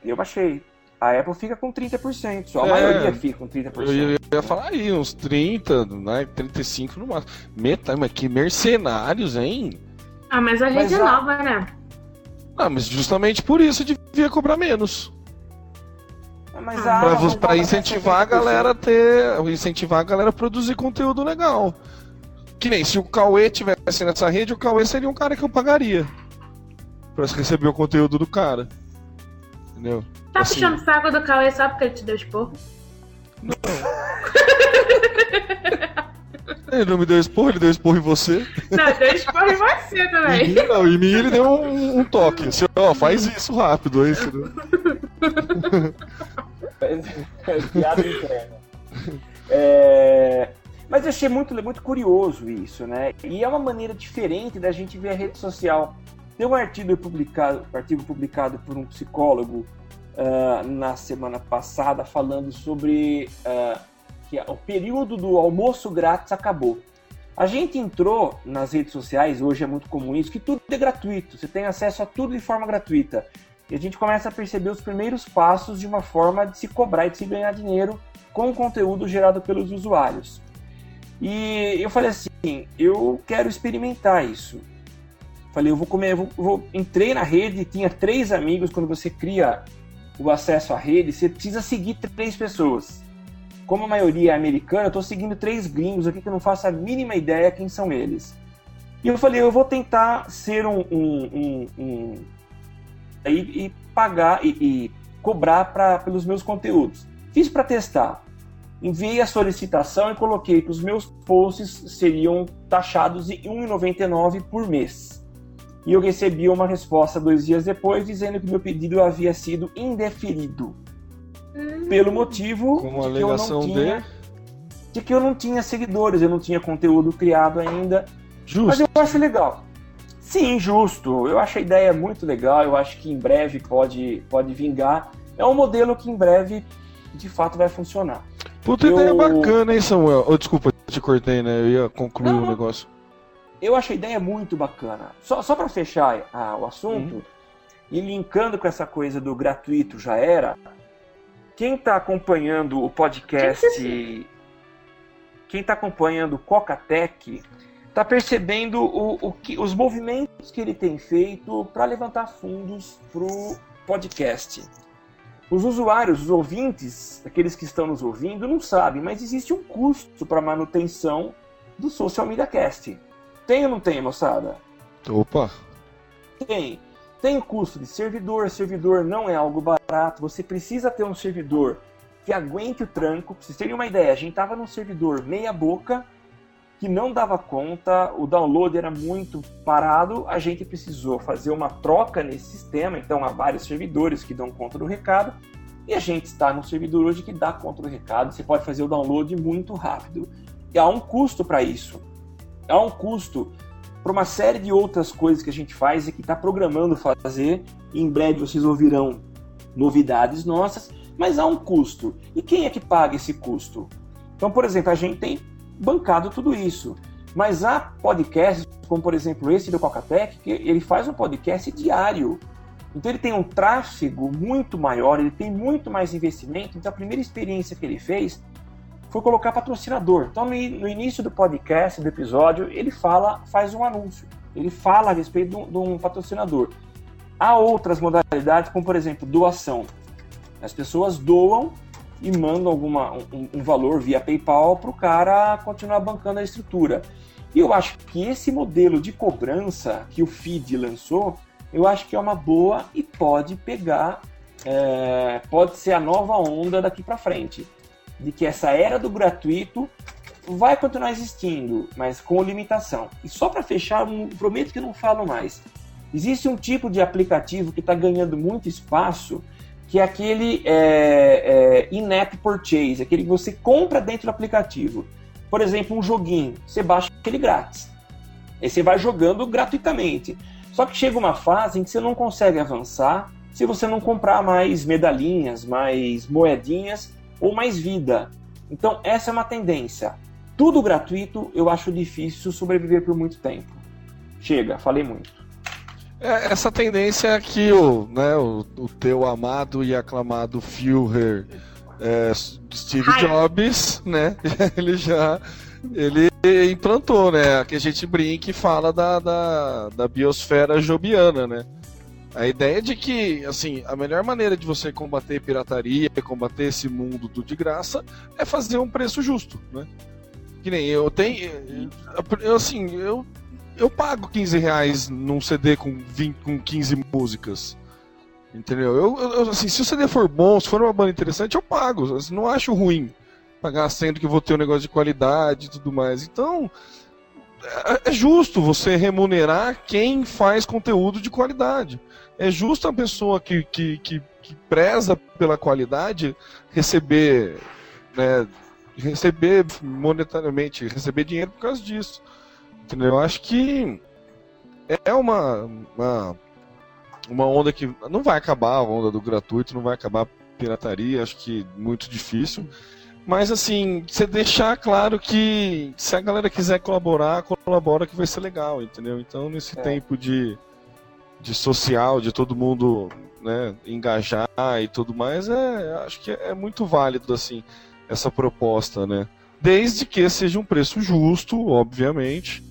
eu baixei. A Apple fica com 30%, só a É. maioria fica com 30%. Eu ia, eu ia falar aí, uns 30, né? 35 no máximo. Metade, mas que mercenários, hein? Ah, mas a Mas rede é nova, né? Ah, mas justamente por isso devia cobrar menos. Mas Ah, a Pra, Amazon vo- pra cobra incentivar a 60%. galera a ter. Incentivar a galera a produzir conteúdo legal. Que nem se o Cauê tivesse nessa rede, o Cauê seria um cara que eu pagaria. Pra receber o conteúdo do cara. Entendeu? Tá Assim. puxando o saco do Cauê só porque ele te deu esporro? Ele não me deu esporro, ele deu esporro em você. Não, deu esporro em você Em também. mim, não, em mim ele deu um, um toque. Assim, ó, faz isso rápido, aí, entendeu? É piada interna. É, Mas eu achei muito, muito curioso isso, né? E é uma maneira diferente da gente ver a rede social. Tem um artigo publicado, um artigo publicado por um psicólogo uh, na semana passada falando sobre uh, que o período do almoço grátis acabou. A gente entrou nas redes sociais, hoje é muito comum isso, que tudo é gratuito, você tem acesso a tudo de forma gratuita. E a gente começa a perceber os primeiros passos de uma forma de se cobrar e de se ganhar dinheiro com o conteúdo gerado pelos usuários. E eu falei assim, eu quero experimentar isso. Falei, eu vou comer, eu vou, eu vou... entrei na rede, tinha três amigos. Quando você cria o acesso à rede, você precisa seguir três pessoas. Como a maioria é americana, eu estou seguindo três gringos aqui que eu não faço a mínima ideia quem são eles. E eu falei, eu vou tentar ser um, um, um, um e, e, pagar e, e cobrar pra, pelos meus conteúdos. Fiz para testar enviei a solicitação e coloquei que os meus posts seriam taxados de R$ 1,99 por mês. E eu recebi uma resposta dois dias depois dizendo que meu pedido havia sido indeferido. Hum. Pelo motivo Com de que, eu não tinha, de... de que eu não tinha seguidores, eu não tinha conteúdo criado ainda. Justo. Mas eu acho legal. Sim, justo. Eu acho a ideia muito legal. Eu acho que em breve pode, pode vingar. É um modelo que em breve de fato vai funcionar. Puta eu... ideia bacana, hein, Samuel? Oh, desculpa, te cortei, né? Eu ia concluir o um negócio. Eu acho a ideia muito bacana. Só, só para fechar ah, o assunto, uhum. e linkando com essa coisa do gratuito já era, quem está acompanhando o podcast, quem está acompanhando o Cocatec, está percebendo o, o que, os movimentos que ele tem feito para levantar fundos para o podcast. Os usuários, os ouvintes, aqueles que estão nos ouvindo, não sabem, mas existe um custo para manutenção do Social Media Cast. Tem ou não tem, moçada? Opa! Tem. Tem o custo de servidor, servidor não é algo barato, você precisa ter um servidor que aguente o tranco. Pra vocês terem uma ideia, a gente estava num servidor meia boca que não dava conta, o download era muito parado, a gente precisou fazer uma troca nesse sistema, então há vários servidores que dão conta do recado, e a gente está num servidor hoje que dá conta do recado, você pode fazer o download muito rápido. E há um custo para isso. Há um custo para uma série de outras coisas que a gente faz e que está programando fazer, em breve vocês ouvirão novidades nossas, mas há um custo. E quem é que paga esse custo? Então, por exemplo, a gente tem bancado tudo isso. Mas há podcasts, como por exemplo esse do Cocatec, que ele faz um podcast diário. Então ele tem um tráfego muito maior, ele tem muito mais investimento. Então a primeira experiência que ele fez foi colocar patrocinador. Então no, início do podcast, do episódio, ele fala, faz um anúncio. Ele fala a respeito de um, de um patrocinador. Há outras modalidades, como por exemplo doação. As pessoas doam e mandam alguma, um, um valor via PayPal para o cara continuar bancando a estrutura. E eu acho que esse modelo de cobrança que o FID lançou, eu acho que é uma boa e pode pegar, é, pode ser a nova onda daqui para frente. De que essa era do gratuito vai continuar existindo, mas com limitação. E só para fechar, prometo que não falo mais. Existe um tipo de aplicativo que está ganhando muito espaço, que é aquele é, é, in-app purchase, aquele que você compra dentro do aplicativo. Por exemplo, um joguinho, você baixa aquele grátis. Aí você vai jogando gratuitamente. Só que chega uma fase em que você não consegue avançar se você não comprar mais medalhinhas, mais moedinhas ou mais vida. Então, essa é uma tendência. Tudo gratuito, eu acho difícil sobreviver por muito tempo. Chega, falei muito. É, essa tendência que o, né, o, o teu amado e aclamado Führer é, Steve Hi. Jobs, né? Ele já ele implantou, né? Que a gente brinca e fala da, da, da biosfera jobiana, né? A ideia de que, assim, a melhor maneira de você combater pirataria, combater esse mundo do de graça, é fazer um preço justo, né? Que nem eu tenho. Eu, assim, eu eu pago 15 reais num CD com, 20, com 15 músicas. Entendeu? Eu, eu, assim, se o CD for bom, se for uma banda interessante, eu pago. Não acho ruim pagar sendo que vou ter um negócio de qualidade e tudo mais. Então, é, é justo você remunerar quem faz conteúdo de qualidade. É justo a pessoa que, que, que, que preza pela qualidade receber né, receber monetariamente, receber dinheiro por causa disso. Entendeu? Eu acho que é uma, uma, uma onda que não vai acabar, a onda do gratuito, não vai acabar a pirataria, acho que muito difícil. Mas assim, você deixar claro que se a galera quiser colaborar, colabora que vai ser legal, entendeu? Então nesse é. tempo de, de social, de todo mundo né, engajar e tudo mais, é, acho que é muito válido assim essa proposta, né? Desde que seja um preço justo, obviamente,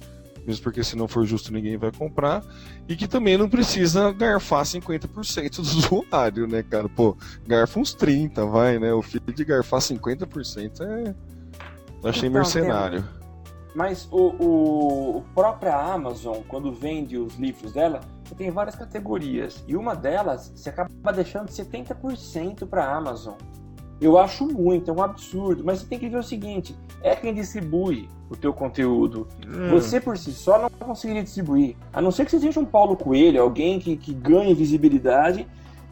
mesmo porque se não for justo ninguém vai comprar, e que também não precisa garfar 50% do usuário, né, cara? Pô, garfa uns 30, vai, né? O filho de garfar 50% é. Achei então, mercenário. Tem... Mas o, o, o própria Amazon, quando vende os livros dela, tem várias categorias. E uma delas, você acaba deixando 70% para a Amazon. Eu acho muito, é um absurdo. Mas você tem que ver o seguinte: é quem distribui o teu conteúdo. Hum. Você por si só não conseguiria distribuir. A não ser que você seja um Paulo Coelho, alguém que, que ganhe visibilidade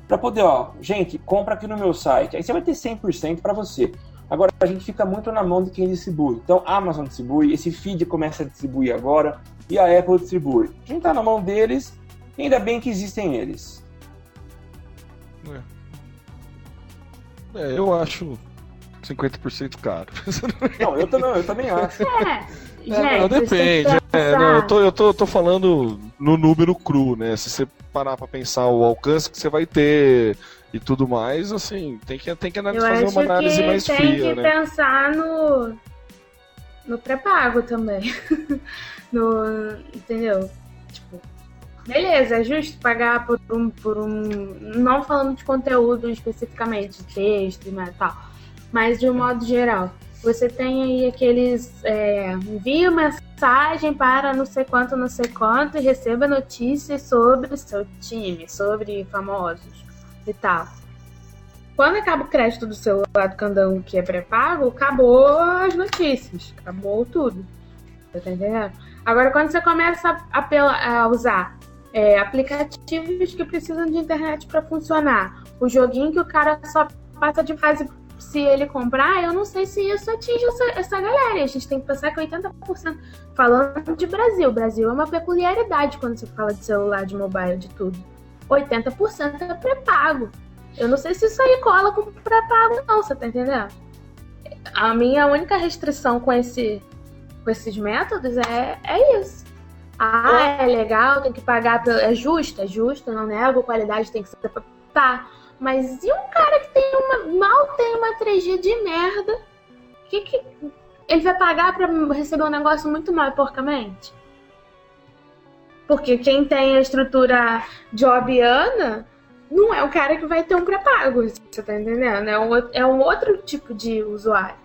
para poder, ó, gente, compra aqui no meu site. Aí você vai ter 100% para você. Agora a gente fica muito na mão de quem distribui. Então a Amazon distribui, esse feed começa a distribuir agora e a Apple distribui. A gente tá na mão deles, ainda bem que existem eles. É. É, eu acho 50% caro. Não, eu, também, eu também acho. É, é não, depende. É, não, eu, tô, eu tô, tô falando no número cru, né? Se você parar pra pensar o alcance que você vai ter e tudo mais, assim, tem que, tem que fazer uma análise mais fria, né? Tem que pensar no, no pré-pago também. no, entendeu? Tipo, Beleza, é justo pagar por um, por um. Não falando de conteúdo especificamente, texto e tal, mas de um modo geral. Você tem aí aqueles. É, envia mensagem para não sei quanto, não sei quanto e receba notícias sobre seu time, sobre famosos e tal. Quando acaba o crédito do celular do Candão, que é pré-pago, acabou as notícias, acabou tudo. Tá entendendo? Agora, quando você começa a, a usar é, aplicativos que precisam de internet para funcionar. O joguinho que o cara só passa de fase se ele comprar, eu não sei se isso atinge essa, essa galera. A gente tem que pensar que 80%, falando de Brasil, Brasil é uma peculiaridade quando você fala de celular, de mobile, de tudo. 80% é pré-pago. Eu não sei se isso aí cola com pré-pago, não, você tá entendendo? A minha única restrição com, esse, com esses métodos é, é isso. Ah, é legal, tem que pagar. É justo, é justo, não nego, qualidade tem que ser. Tá. Mas e um cara que tem uma. mal tem uma 3G de merda? Que que. Ele vai pagar pra receber um negócio muito mal porcamente? Porque quem tem a estrutura jobiana não é o cara que vai ter um pré-pago, você tá entendendo? É um, é um outro tipo de usuário.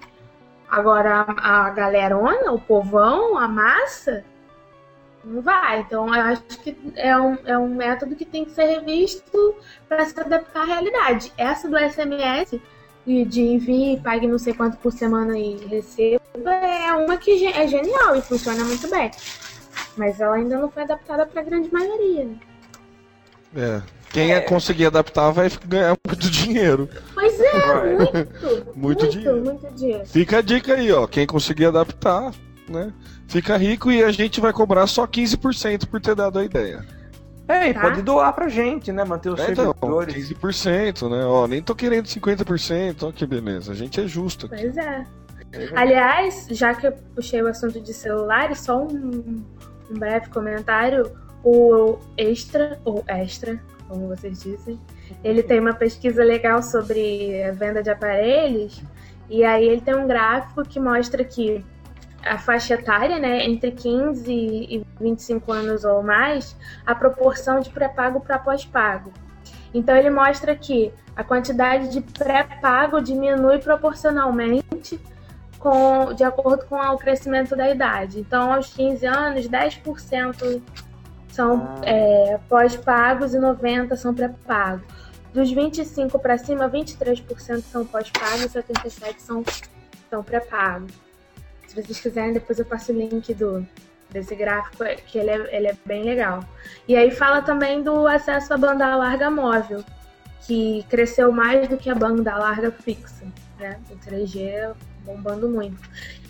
Agora, a, a galerona, o povão, a massa, não vai. Então, eu acho que é um, é um método que tem que ser revisto para se adaptar à realidade. Essa do SMS e de envie, pague não sei quanto por semana e receba é uma que é genial e funciona muito bem. Mas ela ainda não foi adaptada para a grande maioria. Né? É. Quem é. conseguir adaptar vai ganhar muito dinheiro. Pois é, muito, muito, muito, dinheiro. muito dinheiro. Fica a dica aí, ó. Quem conseguir adaptar, né? Fica rico e a gente vai cobrar só 15% por ter dado a ideia. É, e tá. pode doar pra gente, né? Manter os é, então, servidores. Então, 15%, né? Ó, nem tô querendo 50%, ó que beleza. A gente é justo aqui. Pois é. Aliás, já que eu puxei o assunto de celulares, só um, um breve comentário. O Extra, ou Extra, como vocês dizem, ele tem uma pesquisa legal sobre a venda de aparelhos. E aí ele tem um gráfico que mostra que a faixa etária, né, entre 15 e 25 anos ou mais, a proporção de pré-pago para pós-pago. Então ele mostra que a quantidade de pré-pago diminui proporcionalmente com, de acordo com o crescimento da idade. Então, aos 15 anos, 10% são é, pós-pagos e 90% são pré-pagos. Dos 25 para cima, 23% são pós-pagos e 77% são, são pré-pagos. Se vocês quiserem, depois eu passo o link do, desse gráfico, que ele é, ele é bem legal. E aí fala também do acesso à banda larga móvel, que cresceu mais do que a banda larga fixa. Né? O 3G bombando muito.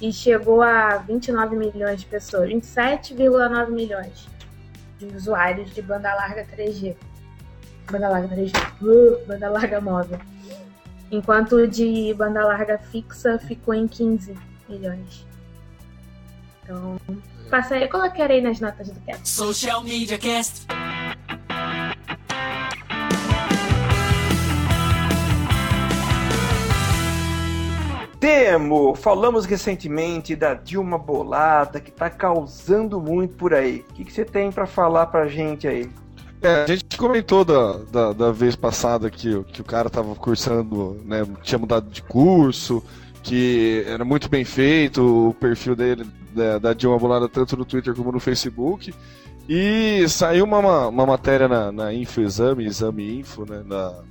E chegou a 29 milhões de pessoas, 27,9 milhões de usuários de banda larga 3G. Banda larga 3G, uh, banda larga móvel. Enquanto de banda larga fixa ficou em 15 milhões. Então, passa aí, colocarei nas notas do cast. Social Media Cast. Temo, falamos recentemente da Dilma Bolada, que tá causando muito por aí. O que, que você tem para falar pra gente aí? É, a gente comentou da, da, da, vez passada que, que o cara tava cursando, né, tinha mudado de curso, que era muito bem feito o perfil dele, da, da Dilma Bolada, tanto no Twitter como no Facebook. E saiu uma, uma matéria na, na Info Exame, Info, né, da,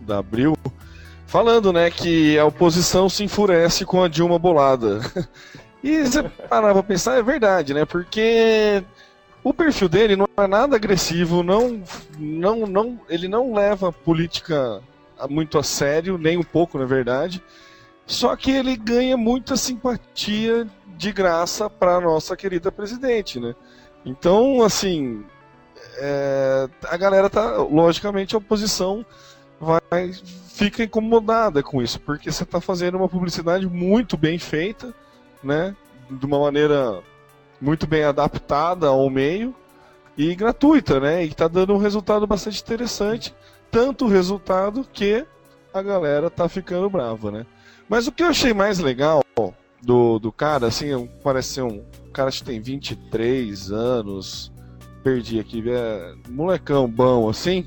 da Abril, falando, né, que a oposição se enfurece com a Dilma Bolada. E você parar pra pensar, é verdade, né? Porque o perfil dele não é nada agressivo, não, não, não, ele não leva a política muito a sério, nem um pouco, na verdade. Só que ele ganha muita simpatia de graça para nossa querida presidente, né? Então, assim, é, a galera tá, logicamente, a oposição vai fica incomodada com isso, porque você está fazendo uma publicidade muito bem feita, né? De uma maneira muito bem adaptada ao meio e gratuita, né? E está dando um resultado bastante interessante, tanto o resultado que a galera tá ficando brava, né? Mas o que eu achei mais legal do, do cara, assim, parece ser um cara que tem 23 anos, perdi aqui, é molecão bom, assim,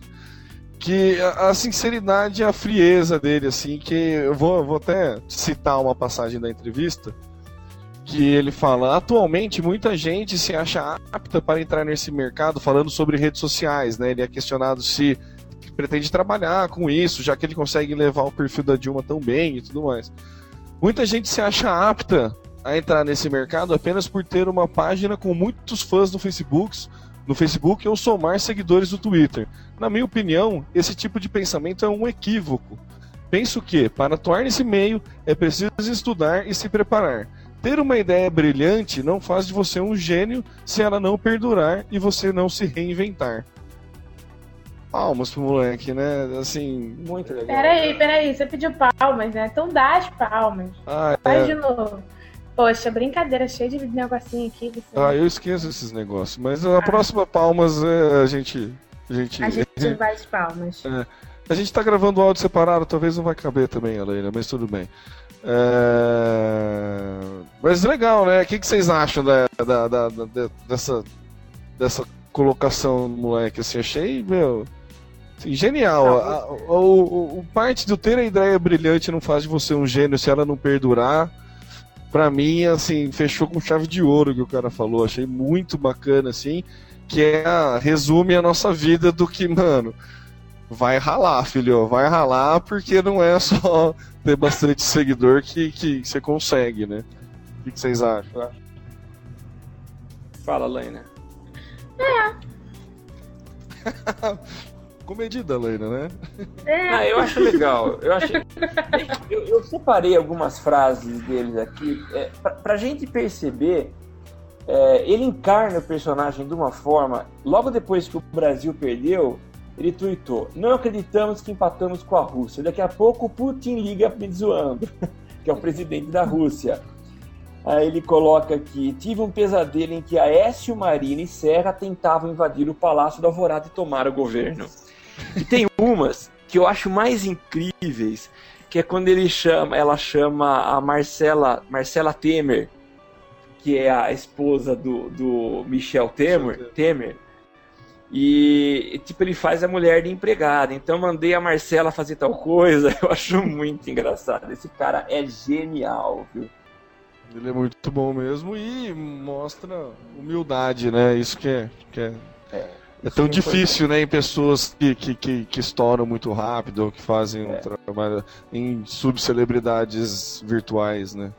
que a, a sinceridade e a frieza dele, assim, que eu vou, vou até citar uma passagem da entrevista, que ele fala: atualmente muita gente se acha apta para entrar nesse mercado falando sobre redes sociais, né? Ele é questionado se pretende trabalhar com isso, já que ele consegue levar o perfil da Dilma tão bem e tudo mais. Muita gente se acha apta a entrar nesse mercado apenas por ter uma página com muitos fãs no Facebook, no Facebook ou somar seguidores do Twitter. Na minha opinião, esse tipo de pensamento é um equívoco. Penso que, para atuar nesse meio, é preciso estudar e se preparar. Ter uma ideia brilhante não faz de você um gênio se ela não perdurar e você não se reinventar. Palmas pro moleque, né? Assim. Muito legal. Peraí, peraí, você pediu palmas, né? Então dá as palmas. Ah, Faz é. de novo. Poxa, brincadeira, cheio de negocinho aqui. Você... Ah, eu esqueço esses negócios. Mas a próxima palmas é, a gente. A gente, A gente vai as palmas. É. A gente tá gravando o áudio separado, talvez não vai caber também, Aleina, mas tudo bem. É... Mas legal, né? O que, que vocês acham da, da, da- da- dessa, dessa colocação do moleque? Assim, achei, meu. Genial. A- a- o, o- o parte do ter a ideia brilhante não faz de você um gênio se ela não perdurar. Pra mim, assim, fechou com chave de ouro o que o cara falou. Achei muito bacana, assim. Que é a- resume a nossa vida do que, mano vai ralar, filho. Vai ralar porque não é só ter bastante seguidor que, que você consegue, né? O que, vocês acham? Fala, Laina. Com medida, Leina, né? É, Ah, eu acho legal. Eu, achei... eu, eu separei algumas frases deles aqui é, pra, pra gente perceber. é, ele encarna o personagem de uma forma. Logo depois que o Brasil perdeu, ele tweetou: Não acreditamos que empatamos com a Rússia. Daqui a pouco o Putin liga me zoando, que é o presidente da Rússia. Aí ele coloca aqui: Tive um pesadelo em que Aécio Marina e Serra tentavam invadir o Palácio da Alvorada e tomar o governo. E tem umas que eu acho mais incríveis, que é quando ele chama, ela chama a Marcela, Marcela Temer, que é a esposa do, do Michel Temer, Temer. E tipo, ele faz a mulher de empregada. Então mandei a Marcela fazer tal coisa. Eu acho muito engraçado. Esse cara é genial, viu? Ele é muito bom mesmo e mostra humildade, né? Isso que é. Que é... É tão Sim, difícil, né, em pessoas que, que, que, que estouram muito rápido, ou que fazem um É. trabalho em subcelebridades virtuais, né?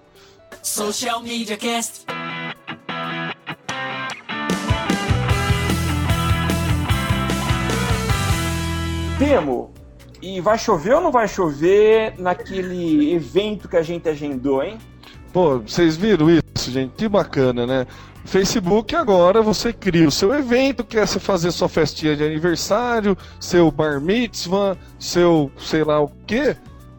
Social Media Cast. Temo, E vai chover ou não vai chover naquele evento que a gente agendou, hein? Pô, vocês viram isso, gente? Que bacana, né? Facebook agora você cria o seu evento, quer fazer sua festinha de aniversário, seu bar mitzvah, seu sei lá o quê.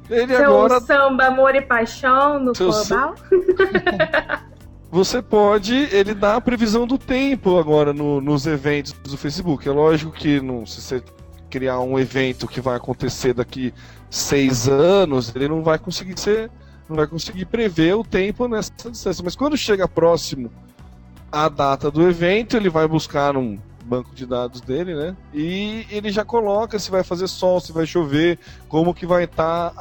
Ele Seu agora samba, amor e paixão no Seu global. você pode, ele dá a previsão do tempo agora no- nos eventos do Facebook. É lógico que não, se você criar um evento que vai acontecer daqui seis anos, ele não vai conseguir ser, não vai conseguir prever o tempo nessa distância. Mas quando chega próximo à data do evento, ele vai buscar um banco de dados dele, né? E ele já coloca se vai fazer sol, se vai chover, como que vai estar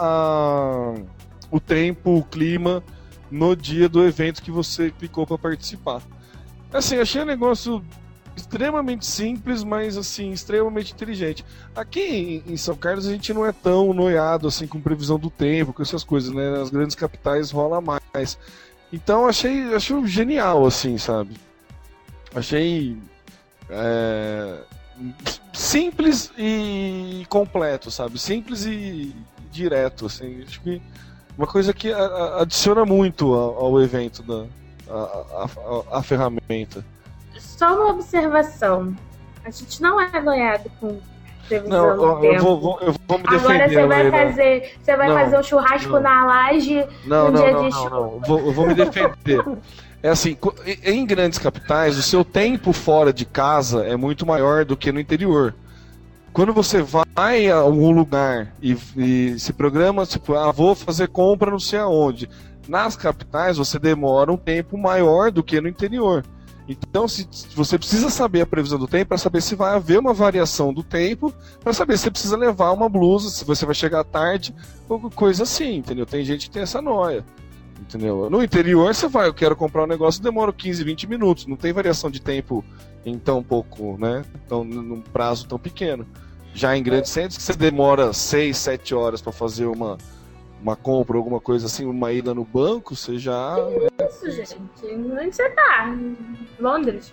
o tempo, o clima no dia do evento que você clicou para participar. Assim, achei um negócio extremamente simples, mas assim, extremamente inteligente. Aqui em- São Carlos a gente não é tão noiado assim com previsão do tempo, com essas coisas, né? Nas grandes capitais rola mais. Então achei, achei genial, assim, sabe? Achei é, simples e completo, sabe? Simples e direto, assim. Acho que uma coisa que adiciona muito ao, ao evento da a, a- a ferramenta. Só uma observação. A gente não é noiado com previsão Não, do eu tempo. vou, vou- eu vou me defender. Agora você vai fazer, você vai Não, fazer um churrasco não. na laje Não, no não, dia não, de não, chuva. não. Eu Vou, eu vou me defender. É assim, em grandes capitais, o seu tempo fora de casa é muito maior do que no interior. Quando você vai a algum lugar e, e se programa, tipo, ah, vou fazer compra não sei aonde. Nas capitais você demora um tempo maior do que no interior. Então, se você precisa saber a previsão do tempo para saber se vai haver uma variação do tempo, para saber se você precisa levar uma blusa, se você vai chegar tarde, coisa assim, entendeu? Tem gente que tem essa noia. Entendeu? No interior você vai, eu quero comprar um negócio, demora 15, 20 minutos, não tem variação de tempo em tão pouco, né? Tão, num prazo tão pequeno. Já em grandes centros, que você demora 6, 7 horas para fazer uma, uma compra, alguma coisa assim, uma ida no banco, você já. Isso, gente. Onde você tá? Londres?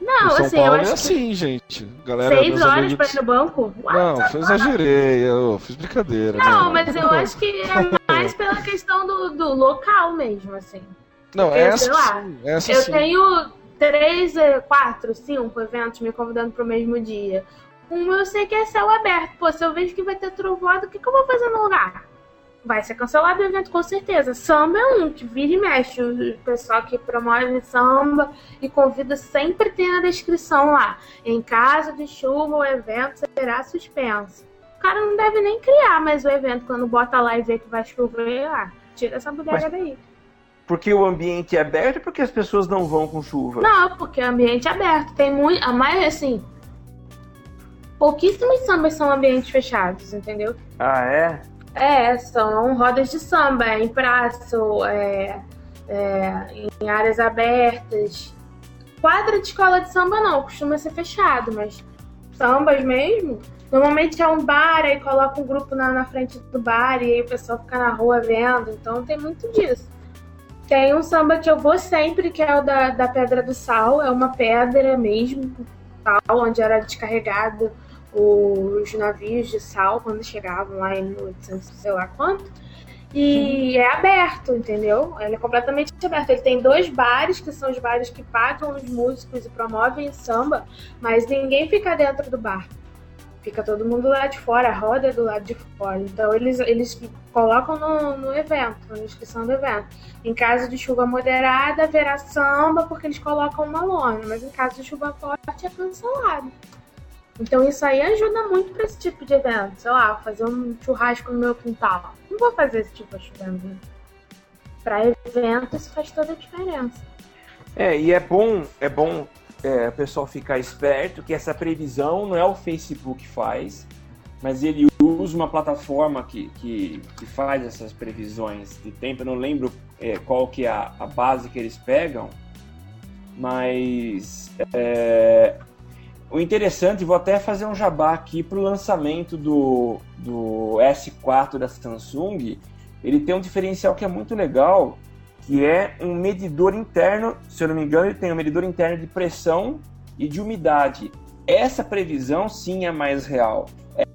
Não, São assim, eu Paulo é acho assim, gente. que Galera, seis horas amigos- pra ir no banco? What? Não, eu exagerei, eu fiz brincadeira. Não, né? mas eu acho que é mais pela questão do, do local mesmo, assim. Não, eu essa sei lá. sim, essa Eu sim. tenho três, eh, quatro, cinco eventos me convidando pro mesmo dia. Um eu sei que é céu aberto. Pô, se eu vejo que vai ter trovoada, o que, que eu vou fazer no lugar? Vai ser cancelado o evento com certeza. Samba é um, que vira e mexe. O pessoal que promove samba e convida sempre tem na descrição lá. Em caso de chuva, o evento será suspenso. O cara não deve nem criar mais o evento quando bota lá e vê que vai chover. Ah, tira essa bodega daí. Porque o ambiente é aberto e porque as pessoas não vão com chuva? Não, porque é ambiente aberto. Tem muito. A mais assim. Pouquíssimos sambas são ambientes fechados, entendeu? Ah, é? É, são rodas de samba, é em praça, é, é, em áreas abertas. Quadra de escola de samba não, costuma ser fechado, mas sambas mesmo. Normalmente é um bar, aí coloca um grupo na, na frente do bar e aí o pessoal fica na rua vendo, então tem muito disso. Tem um samba que eu vou sempre, que é o da, da Pedra do Sal, é uma pedra mesmo, tal, onde era descarregado os navios de sal quando chegavam lá em 1800, sei lá quanto. E é aberto, entendeu? Ele é completamente aberto. Ele tem dois bares, que são os bares que pagam os músicos e promovem samba, mas ninguém fica dentro do bar. Fica todo mundo lá de fora, a roda é do lado de fora. Então eles, eles colocam no, no evento, na descrição do evento. Em caso de chuva moderada, haverá samba, porque eles colocam uma lona, mas em caso de chuva forte é cancelado. Então isso aí ajuda muito para esse tipo de evento. Sei lá, fazer um churrasco no meu quintal. Não vou fazer esse tipo de evento. Para evento isso faz toda a diferença. É, e é bom, é bom é, o pessoal ficar esperto que essa previsão não é o Facebook que faz, mas ele usa uma plataforma que, que, que faz essas previsões de tempo. Eu não lembro é, qual que é a, a base que eles pegam, mas é, o interessante, vou até fazer um jabá aqui para o lançamento do, do S4 da Samsung. Ele tem um diferencial que é muito legal, que é um medidor interno, se eu não me engano, ele tem um medidor interno de pressão e de umidade. Essa previsão sim é mais real.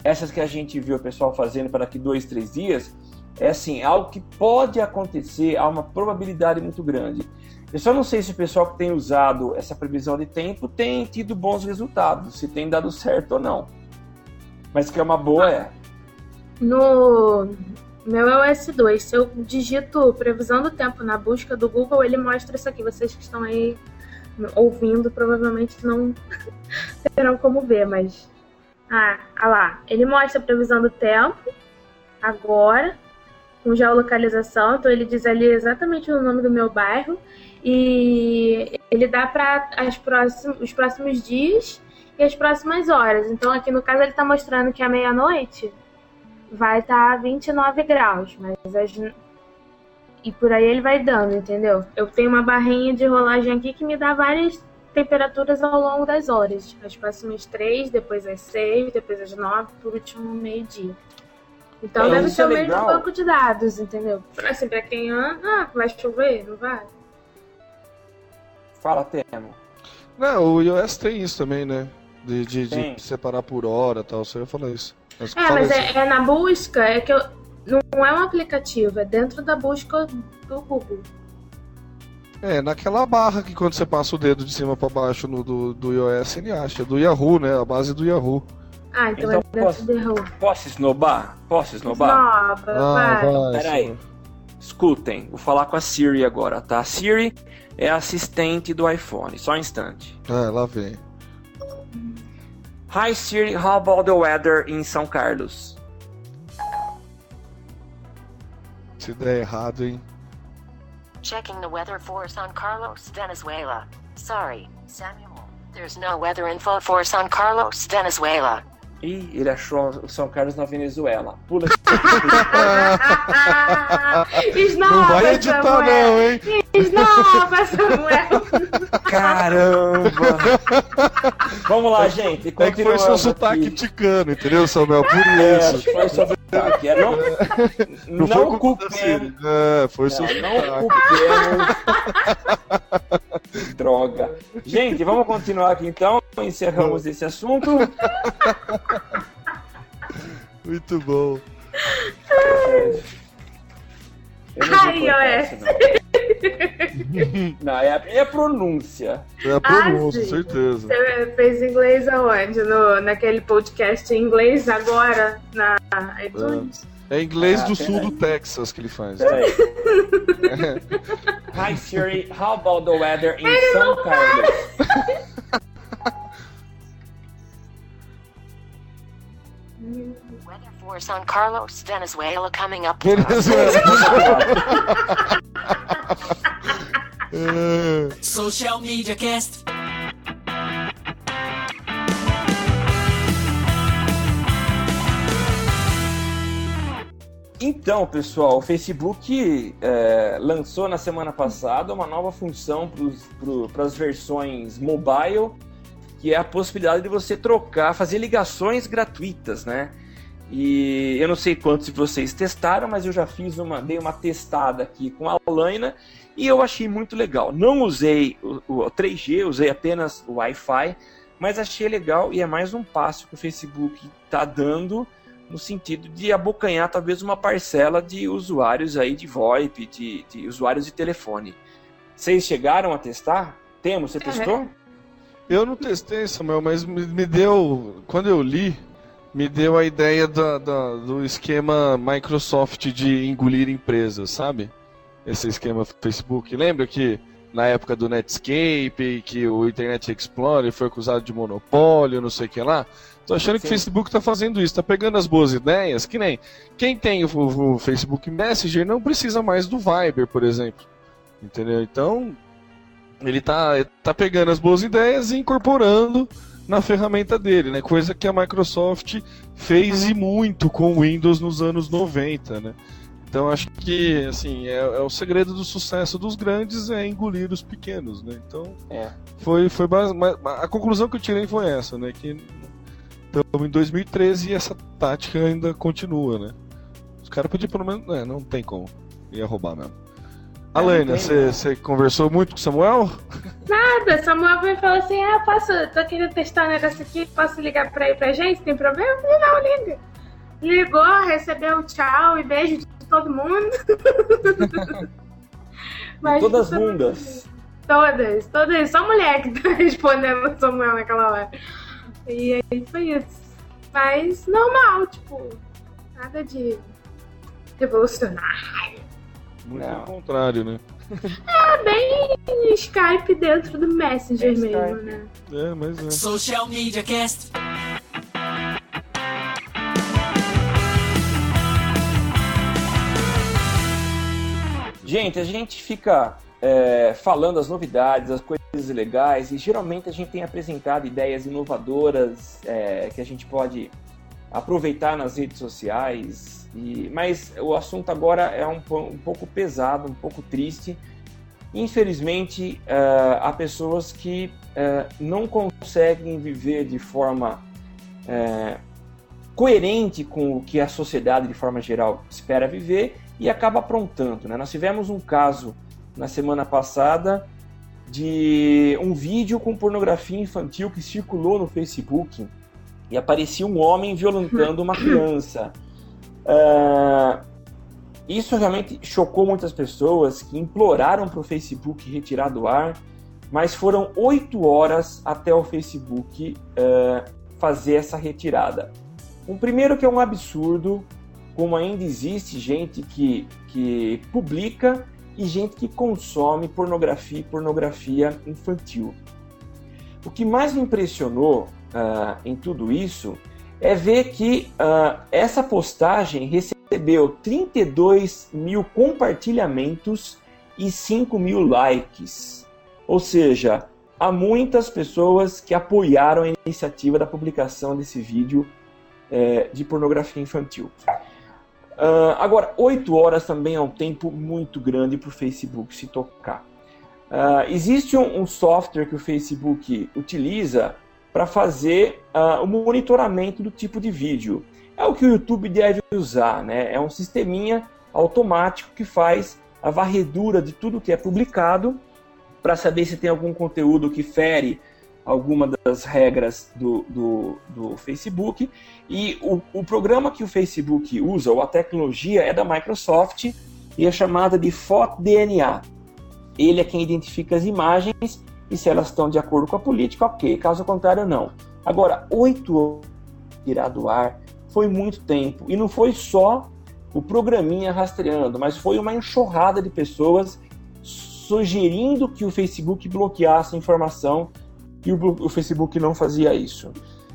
essas que a gente viu o pessoal fazendo para daqui dois, três dias, é assim, algo que pode acontecer, há uma probabilidade muito grande. Eu só não sei se o pessoal que tem usado essa previsão de tempo tem tido bons resultados, se tem dado certo ou não. Mas que é uma boa é. No meu iOS 2, se eu digito previsão do tempo na busca do Google, ele mostra isso aqui. Vocês que estão aí ouvindo provavelmente não terão como ver, mas. Ah, ah lá. Ele mostra a previsão do tempo agora, com geolocalização. Então ele diz ali exatamente o nome do meu bairro. E ele dá para os próximos dias e as próximas horas. Então aqui no caso ele está mostrando que à meia-noite vai estar tá 29 graus, mas as... e por aí ele vai dando, entendeu? Eu tenho uma barrinha de rolagem aqui que me dá várias temperaturas ao longo das horas. As próximas três, depois as seis, depois as nove, por último meio-dia. Então é, deve ser é o mesmo banco de dados, entendeu? Assim, pra quem anda, ah, vai chover, não vai? Fala, Temo. Não, o iOS tem isso também, né? De, de, de separar por hora e tal, você ia falar isso. Mas é, mas é, é, na busca, é que eu, não é um aplicativo, é dentro da busca do Google. É, naquela barra que quando você passa o dedo de cima para baixo no, do, do iOS, ele acha. Do Yahoo, né? A base do Yahoo. Ah, então, então é dentro posso, do Yahoo. Posso esnobar? Posso esnobar? Esnoba, ah, vai. Peraí. Escutem, vou falar com a Siri agora, tá? A Siri é assistente do iPhone, só um instante. Ah, lá vem. Hi Siri, how about the weather in São Carlos? Se der errado, hein? Checking the weather for San Carlos, Venezuela. Sorry, Samuel. There's no weather info for San Carlos, Venezuela. Ih, ele achou o São Carlos na Venezuela. Pula Não vai editar Samuel. não, hein? Esnova, Samuel. Caramba! Vamos lá, gente. É que foi seu sotaque aqui. ticano, entendeu, Samuel? Por É, isso. que foi sobre o sotaque. É, Não, Não, foi não da culpemos. É, foi seu Não, não sotaque. culpemos. Droga. Gente, vamos continuar aqui então. Encerramos esse assunto. Muito bom. Ai, iOS. isso, não. É a, é a pronúncia. É a pronúncia, Ah, certeza. Você fez inglês aonde? No, naquele podcast em inglês agora? Na iTunes? É inglês Ah, do sul do Texas que ele faz. Peraí. Hi Siri, how about the weather in São Carlos? Weather for San Carlos, Venezuela coming up. Venezuela. É. Social Media Cast. Então, pessoal, o Facebook é, lançou na semana passada uma nova função para as versões mobile, que é a possibilidade de você trocar, fazer ligações gratuitas, né? E eu não sei quantos de vocês testaram, mas eu já fiz uma, dei uma testada aqui com a Laina e eu achei muito legal. Não usei o, o 3G, usei apenas o Wi-Fi, mas achei legal e é mais um passo que o Facebook está dando no sentido de abocanhar talvez uma parcela de usuários aí de VoIP, de, de usuários de telefone. Vocês chegaram a testar? Temos, você testou? Eu não testei, Samuel, mas me, me deu. Quando eu li, me deu a ideia da, da- do esquema Microsoft de engolir empresas, sabe? Esse esquema Facebook. Lembra que na época do Netscape, que o Internet Explorer foi acusado de monopólio, não sei o que lá? Tô achando que o. Facebook tá fazendo isso, tá pegando as boas ideias, que nem quem tem o, o Facebook Messenger não precisa mais do Viber, por exemplo. Entendeu? Então, ele tá, tá pegando as boas ideias e incorporando na ferramenta dele, né? Coisa que a Microsoft fez e muito com o Windows nos anos 90, né? Então acho que assim é, é o segredo do sucesso dos grandes é engolir os pequenos, né? Então É. foi foi base- a conclusão que eu tirei foi essa, né? Que estamos em 2013 e essa tática ainda continua, né? Os caras podiam pelo menos, é, não tem como, ia roubar mesmo. Alana, Não você conversou muito com o Samuel? Nada, Samuel veio e falou assim: Ah, posso, tô querendo testar um negócio aqui, posso ligar pra ir pra gente? Tem problema? Eu falei, não, liga. Ligou, recebeu tchau e beijo de todo mundo. Mas Todas isso- bundas. Todas, todas. Só mulher que tá respondendo o Samuel naquela hora. E aí foi isso. Mas normal, tipo, nada de revolucionário. Muito Não. ao contrário, né? É bem Skype dentro do Messenger É mesmo, Skype. né? É, mas é. Social Media Cast. Gente, a gente fica é, falando as novidades, as coisas legais, e geralmente a gente tem apresentado ideias inovadoras é, que a gente pode aproveitar nas redes sociais. E, mas o assunto agora é um, um pouco pesado, um pouco triste. Infelizmente, é, há pessoas que é, não conseguem viver de forma é, coerente com o que a sociedade, de forma geral, espera viver e acaba aprontando. Né? Nós tivemos um caso na semana passada de um vídeo com pornografia infantil que circulou no Facebook e aparecia um homem violentando uma criança. Ah, isso realmente chocou muitas pessoas que imploraram para o Facebook retirar do ar, mas foram oito horas até o Facebook ah, fazer essa retirada. Um primeiro que é um absurdo, como ainda existe gente que, que publica e gente que consome pornografia e pornografia infantil. O que mais me impressionou ah, em tudo isso é ver que ah, essa postagem recebeu 32 mil compartilhamentos e 5 mil likes. Ou seja, há muitas pessoas que apoiaram a iniciativa da publicação desse vídeo eh, de pornografia infantil. Ah, agora, 8 horas também é um tempo muito grande para o Facebook se tocar. Ah, existe um, um software que o Facebook utiliza para fazer ah, o monitoramento do tipo de vídeo. É o que o YouTube deve usar, né? É um sisteminha automático que faz a varredura de tudo que é publicado para saber se tem algum conteúdo que fere alguma das regras do, do, do Facebook. E o, o programa que o Facebook usa, ou a tecnologia, é da Microsoft e é chamada de FOTDNA. Ele é quem identifica as imagens e se elas estão de acordo com a política, ok. Caso contrário, não. Agora, oito horas tirar do ar foi muito tempo. E não foi só o programinha rastreando, mas foi uma enxurrada de pessoas sugerindo que o Facebook bloqueasse a informação e o, o Facebook não fazia isso.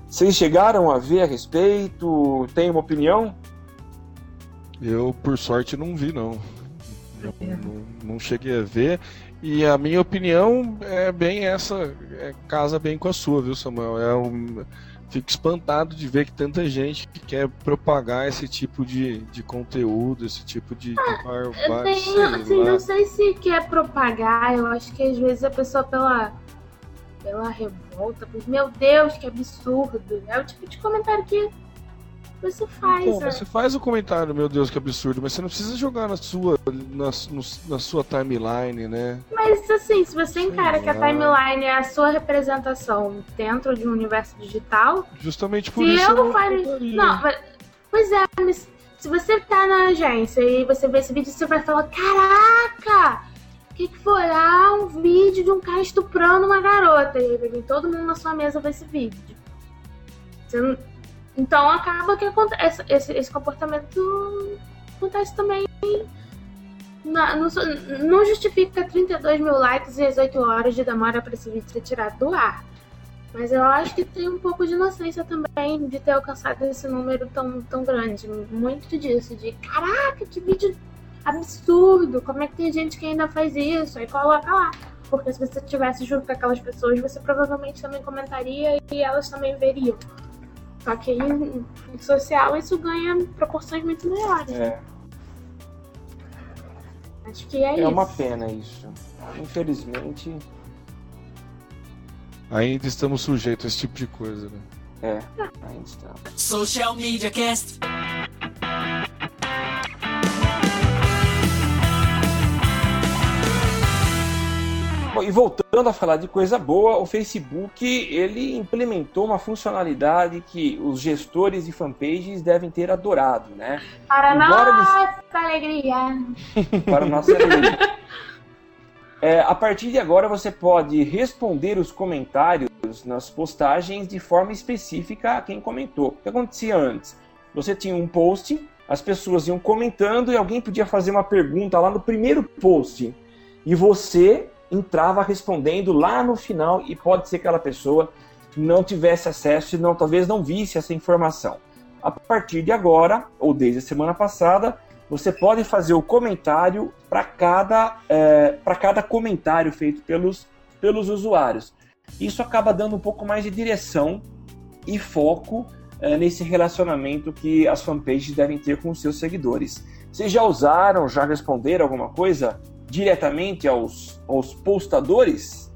Vocês chegaram a ver a respeito? Tem uma opinião? Eu, por sorte, não vi, não. Eu não, não cheguei a ver. E a minha opinião é bem essa, é, casa bem com a sua, viu, Samuel? É um, fico espantado de ver que tanta gente que quer propagar esse tipo de, de conteúdo, esse tipo de, de Eu barbárie, tenho, sei assim, não sei se quer propagar, eu acho que às vezes a pessoa pela, pela revolta, por, meu Deus, que absurdo. É o tipo de comentário que você faz. Então, né? você faz o comentário, meu Deus, que absurdo, mas você não precisa jogar na sua, na, no- na sua timeline, né? Mas assim, se você encara que a lá. timeline é a sua representação dentro de um universo digital, Justamente por se isso eu não faria. Não, mas. Pois é, mas se você tá na agência e você vê esse vídeo, você vai falar: Caraca! O que, que foi? Ah, um vídeo de um cara estuprando uma garota. E aí todo mundo na sua mesa ver esse vídeo. Não- Então acaba que acontece. Esse, esse comportamento acontece também. não, não justifica 32 mil likes e as 8 horas de demora para esse vídeo ser tirado do ar. Mas eu acho que tem um pouco de inocência também de ter alcançado esse número tão, tão grande. Muito disso, de caraca, que vídeo absurdo! Como é que tem gente que ainda faz isso? Aí coloca lá. Porque se você estivesse junto com aquelas pessoas, você provavelmente também comentaria e elas também veriam. Só que aí, em social isso ganha proporções muito maiores. É, Acho que é, é isso. uma pena isso. Infelizmente, Ainda estamos sujeitos a esse tipo de coisa, né? é. Ainda estamos. Social Media Cast. E voltando a falar de coisa boa, o Facebook ele implementou uma funcionalidade que os gestores de fanpages devem ter adorado, né? Para Embora nossa alegria. Para nossa alegria. É, a partir de agora você pode responder os comentários nas postagens de forma específica a quem comentou. O que acontecia antes? Você tinha um post, as pessoas iam comentando e alguém podia fazer uma pergunta lá no primeiro post. E você entrava respondendo lá no final e pode ser que aquela pessoa não tivesse acesso e não, talvez não visse essa informação. A partir de agora, ou desde a semana passada, você pode fazer o comentário para cada, é, para cada comentário feito pelos, pelos usuários. Isso acaba dando um pouco mais de direção e foco é, nesse relacionamento que as fanpages devem ter com os seus seguidores. Vocês já usaram, já responderam alguma coisa diretamente aos, aos postadores?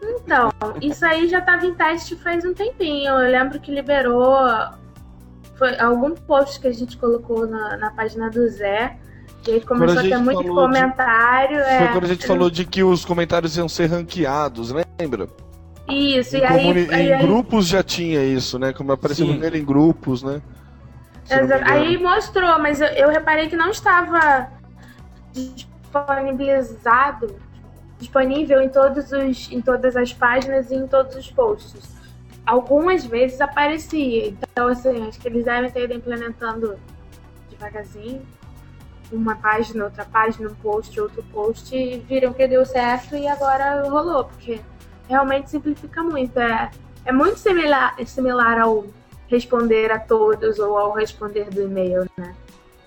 Então, isso aí já estava em teste faz um tempinho. Eu lembro que liberou foi algum post que a gente colocou na, na página do Zé. E aí começou a, gente ter muito falou de- comentário. Foi é, quando a gente falou de que os comentários iam ser ranqueados, lembra? Isso, Em, e aí, comuni- aí, em aí- grupos já tinha isso, né? Como apareceu Sim. primeiro em grupos, né? Exato. Aí mostrou, mas eu, eu reparei que não estava disponibilizado, disponível em, todos os, em todas as páginas e em todos os posts. Algumas vezes aparecia, então assim, acho que eles devem ter ido implementando devagarzinho, uma página, outra página, um post, outro post, e viram que deu certo e agora rolou, porque realmente simplifica muito. É, é muito similar, similar ao responder a todos ou ao responder do e-mail, né?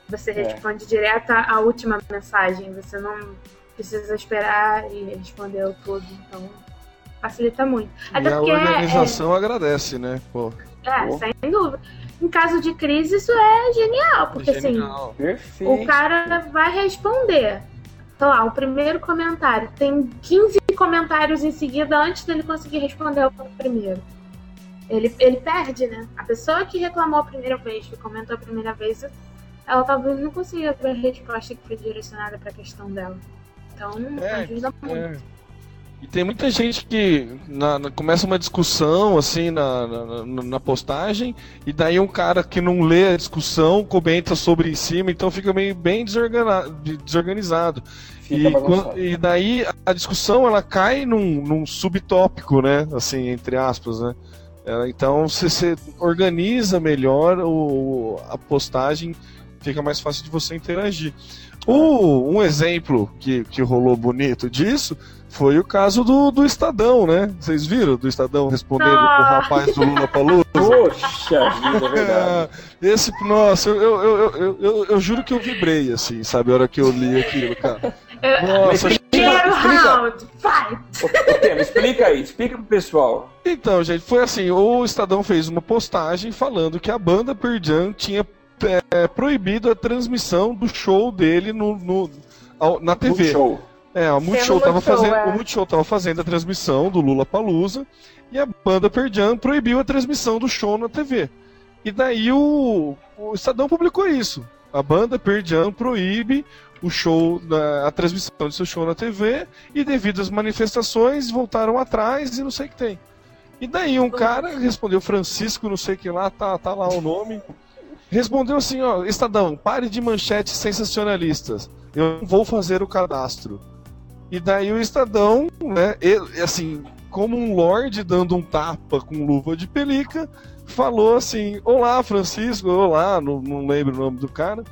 Você É. responde direto à última mensagem, você não precisa esperar e responder o tudo, então facilita muito. E Até a porque é- organização agradece, né? Pô, é, Pô. sem dúvida. Em caso de crise, isso é genial, porque assim, genial. Perfeito. o cara vai responder. Sei lá, o primeiro comentário. Tem 15 comentários em seguida antes dele conseguir responder o primeiro. Ele, ele perde, né? A pessoa que reclamou a primeira vez, que comentou a primeira vez, ela talvez não consiga ver a resposta que foi direcionada para a questão dela. Então, É, ajuda muito. É. E tem muita gente que na- na- começa uma discussão assim na, na, postagem, e daí um cara que não lê a discussão comenta sobre em cima, então fica meio bem desorganizado. E, e daí a discussão ela cai num, num subtópico, né? Assim, entre aspas, né? Ela- então você, você organiza melhor o, a postagem, fica mais fácil de você interagir. O, um exemplo que, que rolou bonito disso foi o caso do, do Estadão, né? Vocês viram do Estadão respondendo Ah. o rapaz do Lula Palusa? Poxa vida, é verdade. Esse, nossa, eu, eu, eu, eu, eu, eu juro que eu vibrei, assim, sabe, a hora que eu li aquilo, cara. Nossa, Primeiro explica, round, vai! Ô, explica aí, explica pro pessoal. Então, gente, foi assim: o Estadão fez uma postagem falando que a banda Pearl Jam tinha é, proibido a transmissão do show dele no, no- ao- na TV. Show. É, o Multishow tava Multishow, fazendo, é. o Multishow tava fazendo a transmissão do Lula Palusa e a banda Pearl Jam proibiu a transmissão do show na TV. E daí o, o Estadão publicou isso. A banda Pearl Jam proíbe o show, da- a transmissão de seu show na TV e devido às manifestações voltaram atrás e não sei o que tem. E daí um cara respondeu Francisco, não sei o que lá, tá, tá lá o nome. Respondeu assim, ó, Estadão, pare de manchetes sensacionalistas. Eu não vou fazer o cadastro. E daí o Estadão, né, ele, assim, como um lorde dando um tapa com luva de pelica, falou assim: Olá, Francisco, olá, não, não lembro o nome do cara.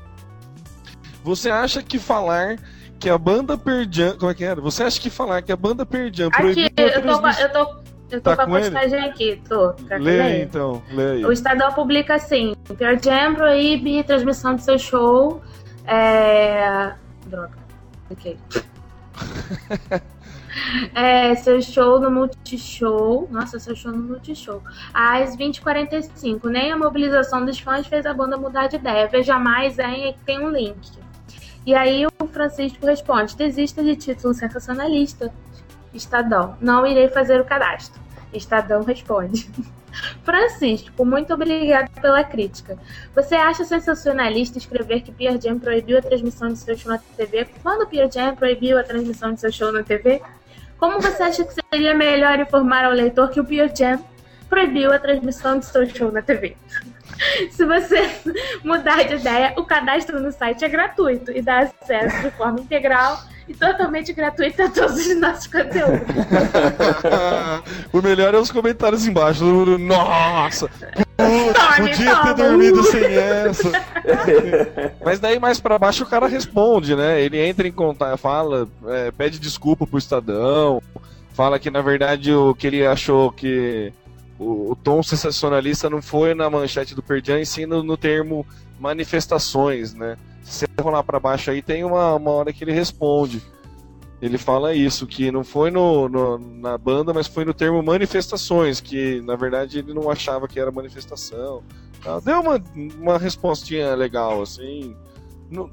Você acha que falar que a banda Perdian. Como é que era? Você acha que falar que a banda Perdian Aqui, eu tô, eu tô, eu tô Tá com a com ele? postagem aqui, tô. Que Lê aí então, lê aí. O Estadão publica assim: Pearl Jam proíbe transmissão de seu show. É... Droga. Ok. é, seu show no Multishow. Nossa, seu show no Multishow. Às 20h45. Nem a mobilização dos fãs fez a banda mudar de ideia. Veja mais aí, tem um link. E aí o Francisco responde: desista de título sensacionalista. Estadão, não irei fazer o cadastro. Estadão responde. Francisco, muito obrigado pela crítica. Você acha sensacionalista escrever que Pearl Jam proibiu a transmissão de seu show na TV quando Pearl Jam proibiu a transmissão de seu show na TV? Como você acha que seria melhor informar ao leitor que o Biogen proibiu a transmissão de seu show na TV? Se você mudar de ideia, o cadastro no site é gratuito e dá acesso de forma integral e totalmente gratuito a todos os nossos conteúdos. o melhor é os comentários embaixo. Nossa! Tome, Podia ter dormido sem essa. Mas daí mais pra baixo o cara responde, né? Ele entra em contato, fala, é, pede desculpa pro Estadão, fala que na verdade o que ele achou que o, o tom sensacionalista não foi na manchete do Perdian, e sim no, no termo manifestações, né? Se você rolar pra baixo aí, tem uma, uma hora que ele responde. Ele fala isso, que não foi no, no- na banda, mas foi no termo manifestações, que na verdade ele não achava que era manifestação. Deu uma, uma respostinha legal, assim. No-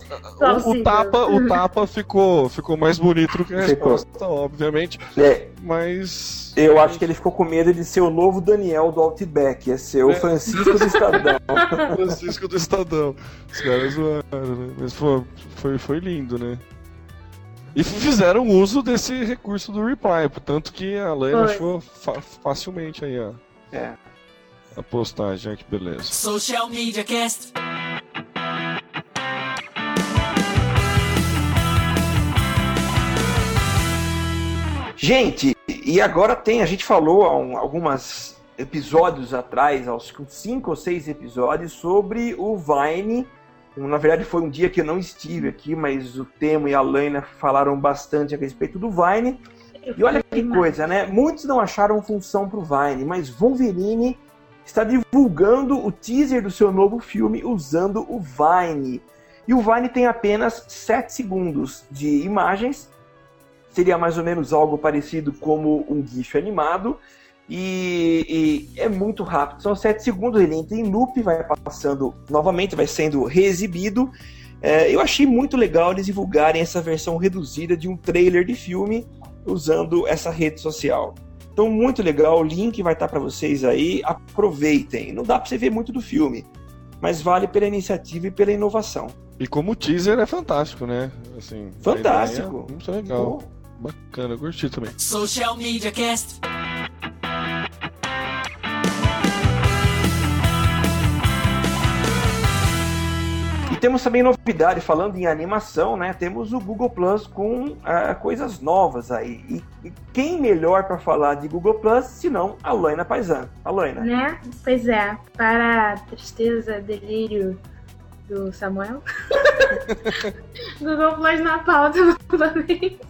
o, o tapa, o tapa ficou, ficou mais bonito do que a Ficou. resposta, obviamente, É, mas. eu acho que ele ficou com medo de ser o novo Daniel do Outback, ia ser o É. Francisco do Estadão. Francisco do Estadão. Os caras zoaram, né? Mas pô, foi, foi lindo, né? E fizeram uso desse recurso do reply, tanto que a Foi. achou fa- facilmente aí a, É. a postagem, que beleza. Social Media Cast. Gente, e agora tem, a gente falou há um, algumas episódios atrás, aos cinco ou seis episódios, sobre o Vine. Na verdade, foi um dia que eu não estive aqui, mas o Temo e a Laina falaram bastante a respeito do Vine. E olha que coisa, né? Muitos não acharam função pro Vine, mas Wolverine está divulgando o teaser do seu novo filme usando o Vine. E o Vine tem apenas 7 segundos de imagens. Seria mais ou menos algo parecido como um GIF animado. E, e é muito rápido, são 7 segundos. Ele entra em loop, vai passando novamente, vai sendo reexibido. É, eu achei muito legal eles divulgarem essa versão reduzida de um trailer de filme usando essa rede social. Então, muito legal. O link vai estar para vocês aí. Aproveitem. Não dá para você ver muito do filme, mas vale pela iniciativa e pela inovação. E como teaser é fantástico, né? Assim, Fantástico. ideia é Muito legal. Bacana, curti também. Social Media Cast. E temos também novidade, falando em animação, né? Temos o Google Plus com ah, coisas novas aí. E, e quem melhor para falar de Google Plus senão a Laina Paisan? A Laina. Né? Pois é, para a tristeza, delírio do Samuel. Google Plus na pauta novamente.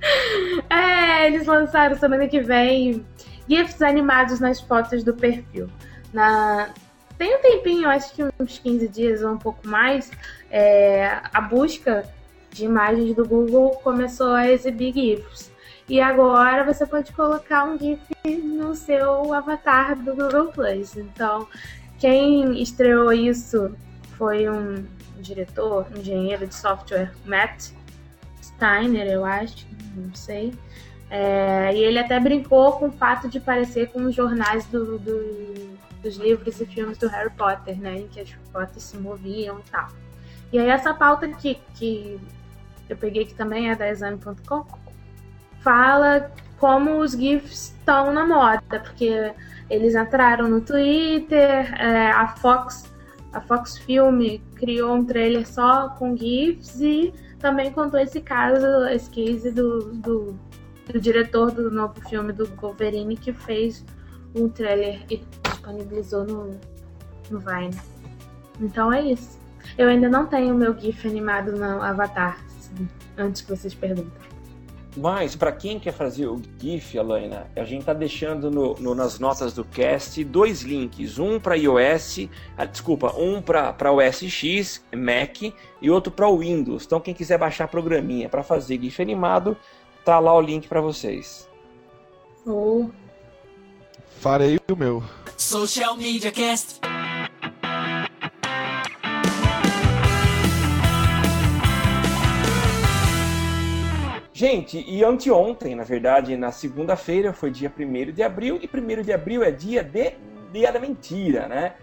É, eles lançaram semana que vem GIFs animados nas fotos do perfil. Na... Tem um tempinho, acho que uns 15 dias ou um pouco mais, é, a busca de imagens do Google começou a exibir GIFs. E agora você pode colocar um GIF no seu avatar do Google Plus. Então, quem estreou isso foi um diretor, engenheiro de software, Matt Steiner, eu acho, não sei. É, e ele até brincou com o fato de parecer com os jornais do- do- dos livros e filmes do Harry Potter, né? Em que as fotos se moviam e tal. E aí essa pauta que, que eu peguei que também é da exame.com fala como os GIFs estão na moda, porque eles entraram no Twitter, é, a Fox, a Fox Film criou um trailer só com GIFs e também contou esse caso, esse case do, do, do diretor do novo filme do Wolverine que fez um trailer e disponibilizou no, no Vine. Então é isso. Eu ainda não tenho meu GIF animado no Avatar, antes que vocês perguntem. Mas para quem quer fazer o GIF, Alaina, a gente tá deixando no- no- nas notas do cast dois links, um para iOS, ah, desculpa, um para OS X, Mac e outro para Windows. Então quem quiser baixar programinha para fazer GIF animado, tá lá o link para vocês. Ou Farei o meu. Social Media Cast. Gente, e anteontem, na verdade, na segunda-feira, foi dia 1 de abril, e 1 de abril é dia de dia da mentira, né?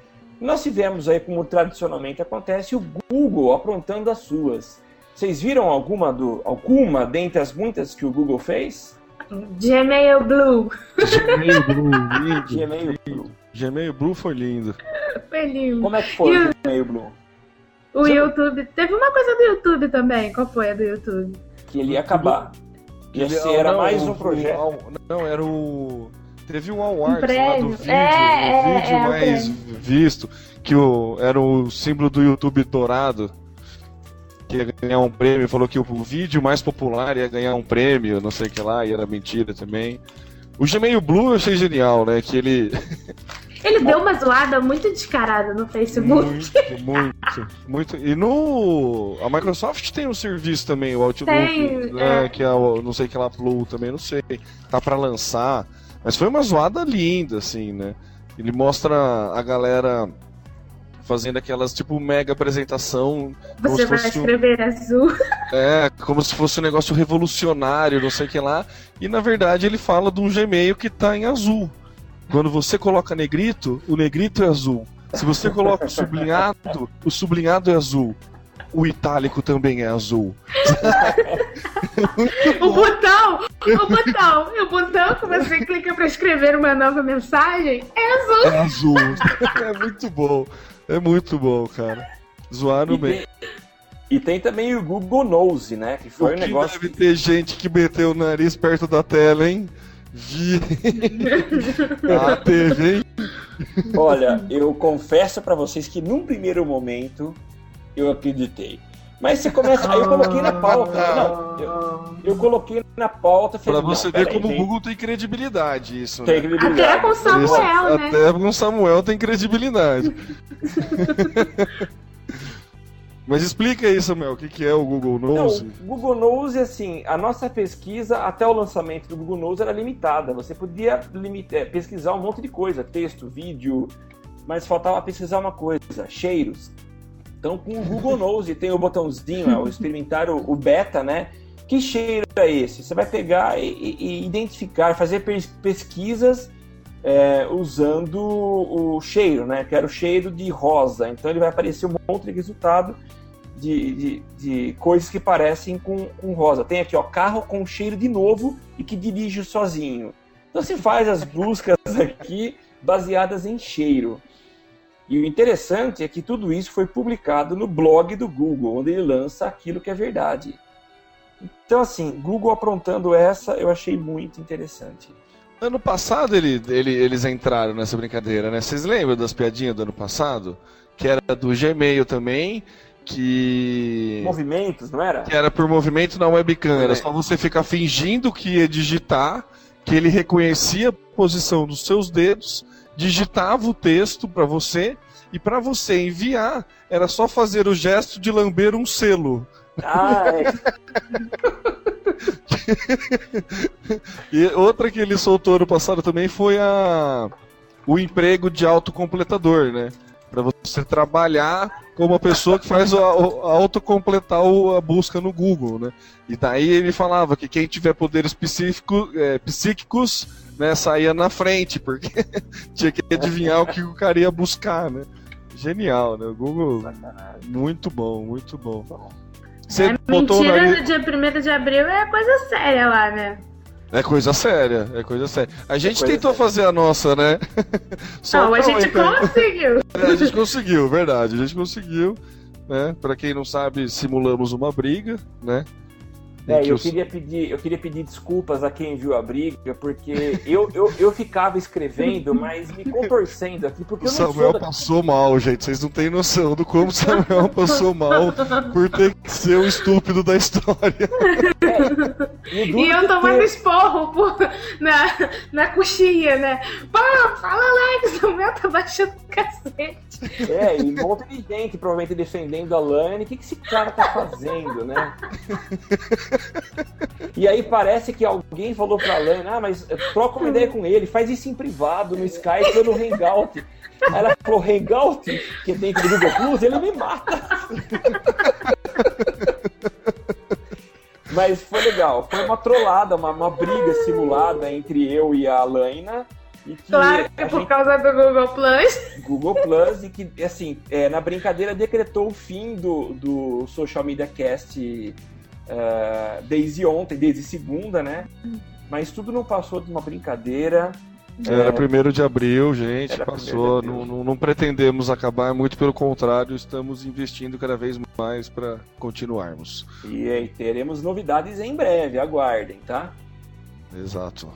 Nós tivemos aí, como tradicionalmente acontece, o Google aprontando as suas. Vocês viram alguma do alguma dentre as muitas que o Google fez? Gmail Blue. Gmail Blue, lindo. Gmail Blue. Gmail Blue foi lindo. Foi lindo. Como é que foi E o o- Gmail Blue? O YouTube. Teve uma coisa do YouTube também. Qual foi a do YouTube? Que ele ia acabar. Ia Ele- ser, era não, mais um projeto. o- não, era o. Teve um award lá prêmio. do vídeo, É, o é, vídeo é, mais visto, que o, era o símbolo do YouTube dourado, que ia ganhar um prêmio, falou que o, o vídeo mais popular ia ganhar um prêmio, não sei o que lá, e era mentira também. O Gmail Blue eu achei genial, né? Que ele. Ele deu uma zoada muito descarada no Facebook. Muito, muito, muito. E no. A Microsoft tem um serviço também, o Outlook, Tem, né, é. que é o não sei que lá Blue também, não sei. Tá pra lançar. Mas foi uma zoada linda, assim, né? Ele mostra a galera fazendo aquelas tipo mega apresentação. Você vai fosse um- escrever azul. É, como se fosse um negócio revolucionário, não sei o que lá. E na verdade ele fala de um Gmail que tá em azul. Quando você coloca negrito, o negrito é azul. Se você coloca o sublinhado, o sublinhado é azul. O itálico também é azul. O botão, o botão, o botão que você clica pra escrever uma nova mensagem é azul. É azul. É muito bom. É muito bom, cara. Zoaram E bem. tem, e tem também o Google Nose, né? Que foi o um que negócio. deve ter gente que meteu o nariz perto da tela, hein? Vi. ah, teve, hein? Olha, eu confesso pra vocês que num primeiro momento eu acreditei. Mas você começa. Aí eu coloquei na pauta. Não, eu, eu coloquei na pauta. Pra falei, você não, ver como o Google tem credibilidade, isso, tem né? credibilidade. Até com Samuel, Isso, né? Até com Samuel tem credibilidade. Mas explica aí, Samuel, o que, que é o Google Não, Nose? o Google Nose, assim, a nossa pesquisa até o lançamento do Google Nose era limitada. Você podia limit- eh, pesquisar um monte de coisa, texto, vídeo, mas faltava pesquisar uma coisa, cheiros. Então, com o Google Nose tem o botãozinho, é, o experimentar o, o beta, né? Que cheiro é esse? Você vai pegar e, e- identificar, fazer pes- pesquisas é, usando o cheiro, né? Que era o cheiro de rosa. Então ele vai aparecer um monte de resultado de, de, de coisas que parecem com, com rosa. Tem aqui, ó, carro com cheiro de novo e que dirige sozinho. Então se faz as buscas aqui baseadas em cheiro. E o interessante é que tudo isso foi publicado no blog do Google, onde ele lança aquilo que é verdade. Então, assim, Google aprontando essa, eu achei muito interessante. Ano passado ele, ele- eles entraram nessa brincadeira, né? Vocês lembram das piadinhas do ano passado? Que era do Gmail também, que. Movimentos, não era? Que era por movimento na webcam. Era só você ficar fingindo que ia digitar, que ele reconhecia a posição dos seus dedos, digitava o texto para você, e para você enviar, era só fazer o gesto de lamber um selo. Ah, é. E outra que ele soltou ano passado também foi a o emprego de autocompletador, né? Para você trabalhar como uma pessoa que faz o, o- autocompletar a busca no Google, né? E daí ele falava que quem tiver poderes é, psíquicos, né, saía na frente, porque tinha que adivinhar o que o cara ia buscar, né? Genial, né? O Google, muito bom, muito bom. Você É, botou mentira no dia 1 de abril é coisa séria lá, né? É coisa séria, é coisa séria. A gente coisa tentou séria. fazer a nossa, né? Só Não, a gente conseguiu. É, a gente conseguiu, verdade, a gente conseguiu. Né? Pra quem não sabe, simulamos uma briga, né? É, que eu os- queria pedir, eu queria pedir desculpas a quem viu a briga, porque eu, eu, eu ficava escrevendo, mas me contorcendo aqui, porque O Samuel da... passou mal, gente. Vocês não têm noção do como o Samuel passou mal por ter que ser o estúpido da história. E, duro E eu tomando ter- esporro por- na, na coxinha, né? Pô, fala lá que o Samuel tá baixando o cacete. É, e um monte de gente provavelmente defendendo a Lani. O que, que esse cara tá fazendo, né? E aí parece que alguém falou pra Lani, ah, mas troca uma ideia com ele, faz isso em privado, no Skype ou no Hangout. Aí ela falou, Hangout, que tem do Google Plus, ele me mata. Mas foi legal, foi uma trollada, uma, uma briga simulada entre eu e a Laina. E que Claro que é por gente- causa do Google Plus. Google Plus e que, assim, é, na brincadeira decretou o fim do, do Social Media Cast é, desde ontem, desde segunda, né? mas tudo não passou de uma brincadeira. Era primeiro de abril, gente, Era passou. 1º de abril. Não, não- não pretendemos acabar, muito pelo contrário, estamos investindo cada vez mais para continuarmos. E aí teremos novidades em breve, aguardem, tá? Exato.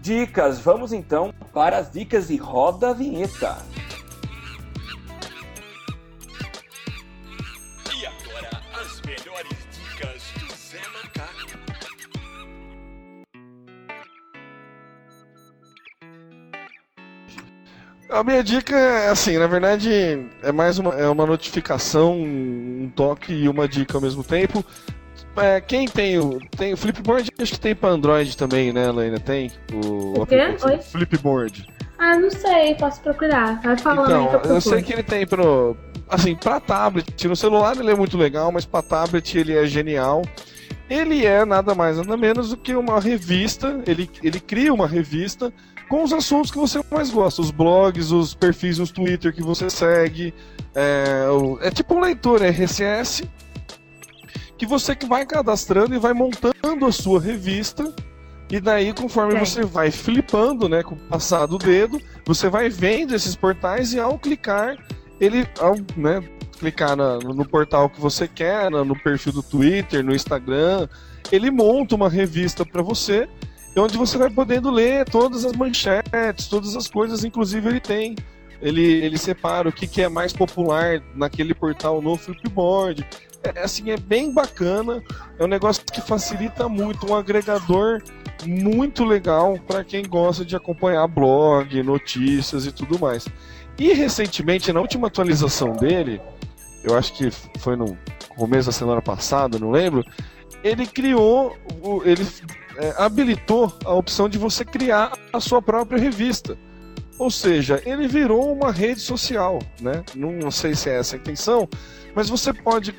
Dicas, vamos então para as dicas e roda a vinheta. A minha dica é assim, na verdade, é mais uma, é uma notificação, um toque e uma dica ao mesmo tempo. É, quem tem o, tem o Flipboard, acho que tem para Android também, né, Helena? Tem o, O quê? Oi? Flipboard. Ah, não sei, posso procurar. Vai falando aí que Então, eu eu sei que ele tem pro. Assim, pra tablet, no celular ele é muito legal, mas pra tablet ele é genial. Ele é nada mais nada menos do que uma revista. Ele, ele cria uma revista com os assuntos que você mais gosta, os blogs, os perfis no Twitter que você segue. É, é tipo um leitor RSS que você que vai cadastrando e vai montando a sua revista. E daí, conforme Sim. você vai flipando, né, com o passar do dedo, você vai vendo esses portais e ao clicar, ele, ao né, clicar na- no portal que você quer, no perfil do Twitter, no Instagram, ele monta uma revista para você, onde você vai podendo ler todas as manchetes, todas as coisas, inclusive ele tem. Ele, ele separa o que, que é mais popular naquele portal no Flipboard. É, assim, é bem bacana. É um negócio que facilita muito, um agregador muito legal para quem gosta de acompanhar blog, notícias e tudo mais. E recentemente, na última atualização dele, eu acho que foi no começo da semana passada, não lembro, ele criou, ele é, habilitou a opção de você criar a sua própria revista. Ou seja, ele virou uma rede social, né? Não sei se é essa a intenção, mas você pode,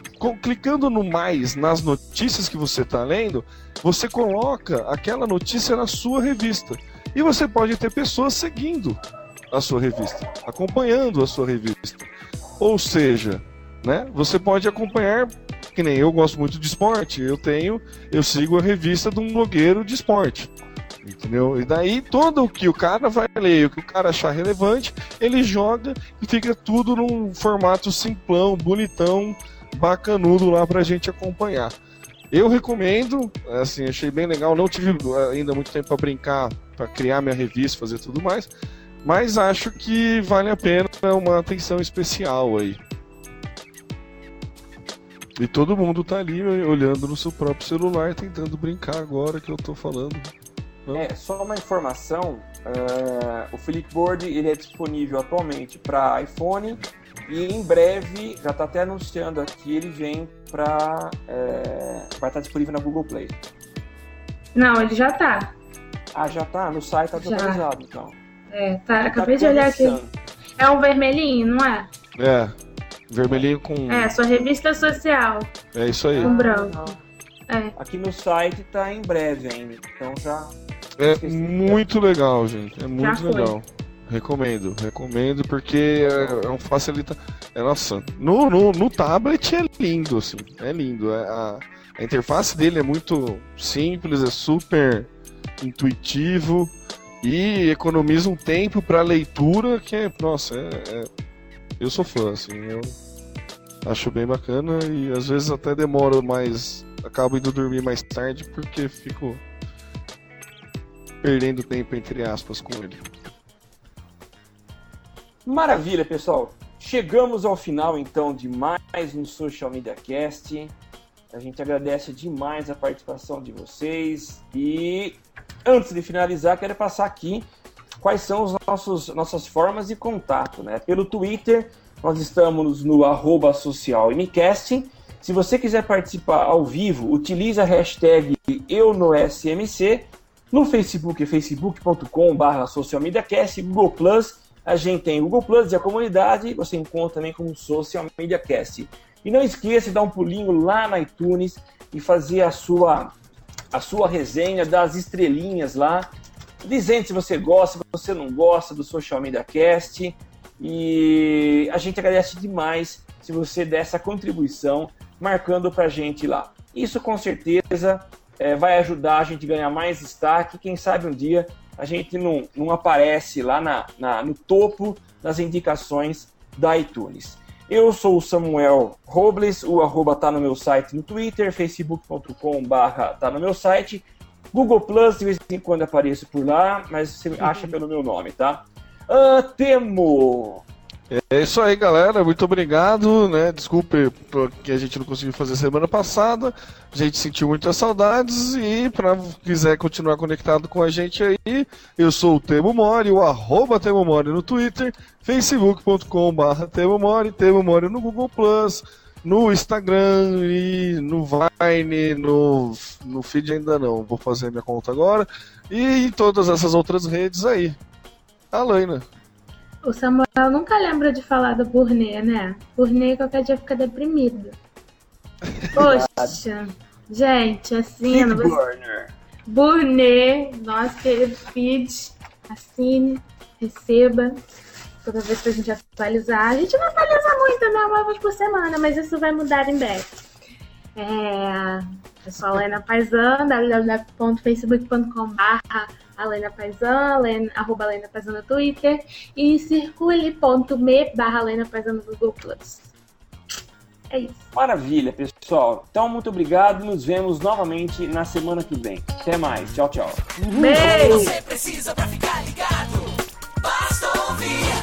clicando no mais nas notícias que você está lendo, você coloca aquela notícia na sua revista. E você pode ter pessoas seguindo a sua revista, acompanhando a sua revista. Ou seja, né? Você pode acompanhar, que nem eu gosto muito de esporte, eu tenho, eu sigo a revista de um blogueiro de esporte. Entendeu? E daí todo o que o cara vai ler, o que o cara achar relevante, ele joga e fica tudo num formato simplão, bonitão, bacanudo lá pra gente acompanhar. Eu recomendo, assim, achei bem legal. Não tive ainda muito tempo pra brincar, pra criar minha revista, fazer tudo mais, mas acho que vale a pena uma atenção especial aí. E todo mundo tá ali olhando no seu próprio celular, tentando brincar agora que eu tô falando. É, só uma informação, eh, o Flipboard ele é disponível atualmente para iPhone e em breve, já está até anunciando aqui, ele vem para vai estar disponível na Google Play. Não, ele já tá. Ah, já tá? No site tá Já. atualizado, então. É, tá. Tá Acabei de olhar aqui. É um vermelhinho, não é? É, vermelhinho com. É, sua revista social, É isso aí. com branco. É. Aqui no site tá em breve ainda, então já É muito legal, gente. É muito legal. Recomendo, recomendo, porque é, é um facilita. É, nossa, no, no, no tablet é lindo, assim. É lindo. É, a, a interface dele é muito simples, é super intuitivo e economiza um tempo para leitura que é. Nossa, é, é- eu sou fã, assim. Eu acho bem bacana e às vezes até demoro mais. Acabo indo dormir mais tarde porque fico perdendo tempo, entre aspas, com ele. Maravilha, pessoal. Chegamos ao final então de mais um Social Media Cast. A gente agradece demais a participação de vocês e antes de finalizar, quero passar aqui quais são os nossos nossas formas de contato, né? Pelo Twitter, nós estamos no arroba socialmcast. Se você quiser participar ao vivo, utilize a hashtag eu no Facebook facebook.com.br socialmediacast, Google Plus, a gente tem o Google Plus e a comunidade, você encontra também como Social Media Cast. E não esqueça de dar um pulinho lá na iTunes e fazer a sua, a sua resenha das estrelinhas lá, dizendo se você gosta, se você não gosta do Social Media Cast. E a gente agradece demais se você der essa contribuição marcando pra gente lá. Isso com certeza é, vai ajudar a gente a ganhar mais destaque. Quem sabe um dia a gente não, não aparece lá na, na, no topo das indicações da iTunes. Eu sou o Samuel Robles, o arroba tá no meu site no Twitter, facebook.com barra tá no meu site, Google Plus, de vez em quando apareço por lá, mas você acha pelo meu nome, tá? Ah, Temo! É isso aí, galera. Muito obrigado, né? Desculpe que a gente não conseguiu fazer semana passada. A gente sentiu muitas saudades e para quiser continuar conectado com a gente aí, eu sou o Temo Mori, o arroba Temo Mori no Twitter, facebook.com.br Temo Mori, Temo Mori no Google Plus, no Instagram e no Vine, no, no feed ainda não. Vou fazer minha conta agora. E em todas essas outras redes aí. Alaina. O Samuel nunca lembra de falar do Burnet, né? Burnet qualquer dia fica deprimido. Poxa, gente, assim. Feed Você... Burner. Burnet, nosso querido feed. Assine, receba. Toda vez que a gente atualizar. A gente não atualiza muito, né? Uma vez por semana, mas isso vai mudar em breve. É. Pessoal, Lena Paisan, www.facebook.com.br Alena Paisan, Lena, arroba Alena Paisan no Twitter e circule.me barra Alena Paisan no Google Plus. É isso. Maravilha, pessoal. Então, muito obrigado. Nos vemos novamente na semana que vem. Até mais. Tchau, tchau. Beijo! você precisa pra ficar ligado. Basta ouvir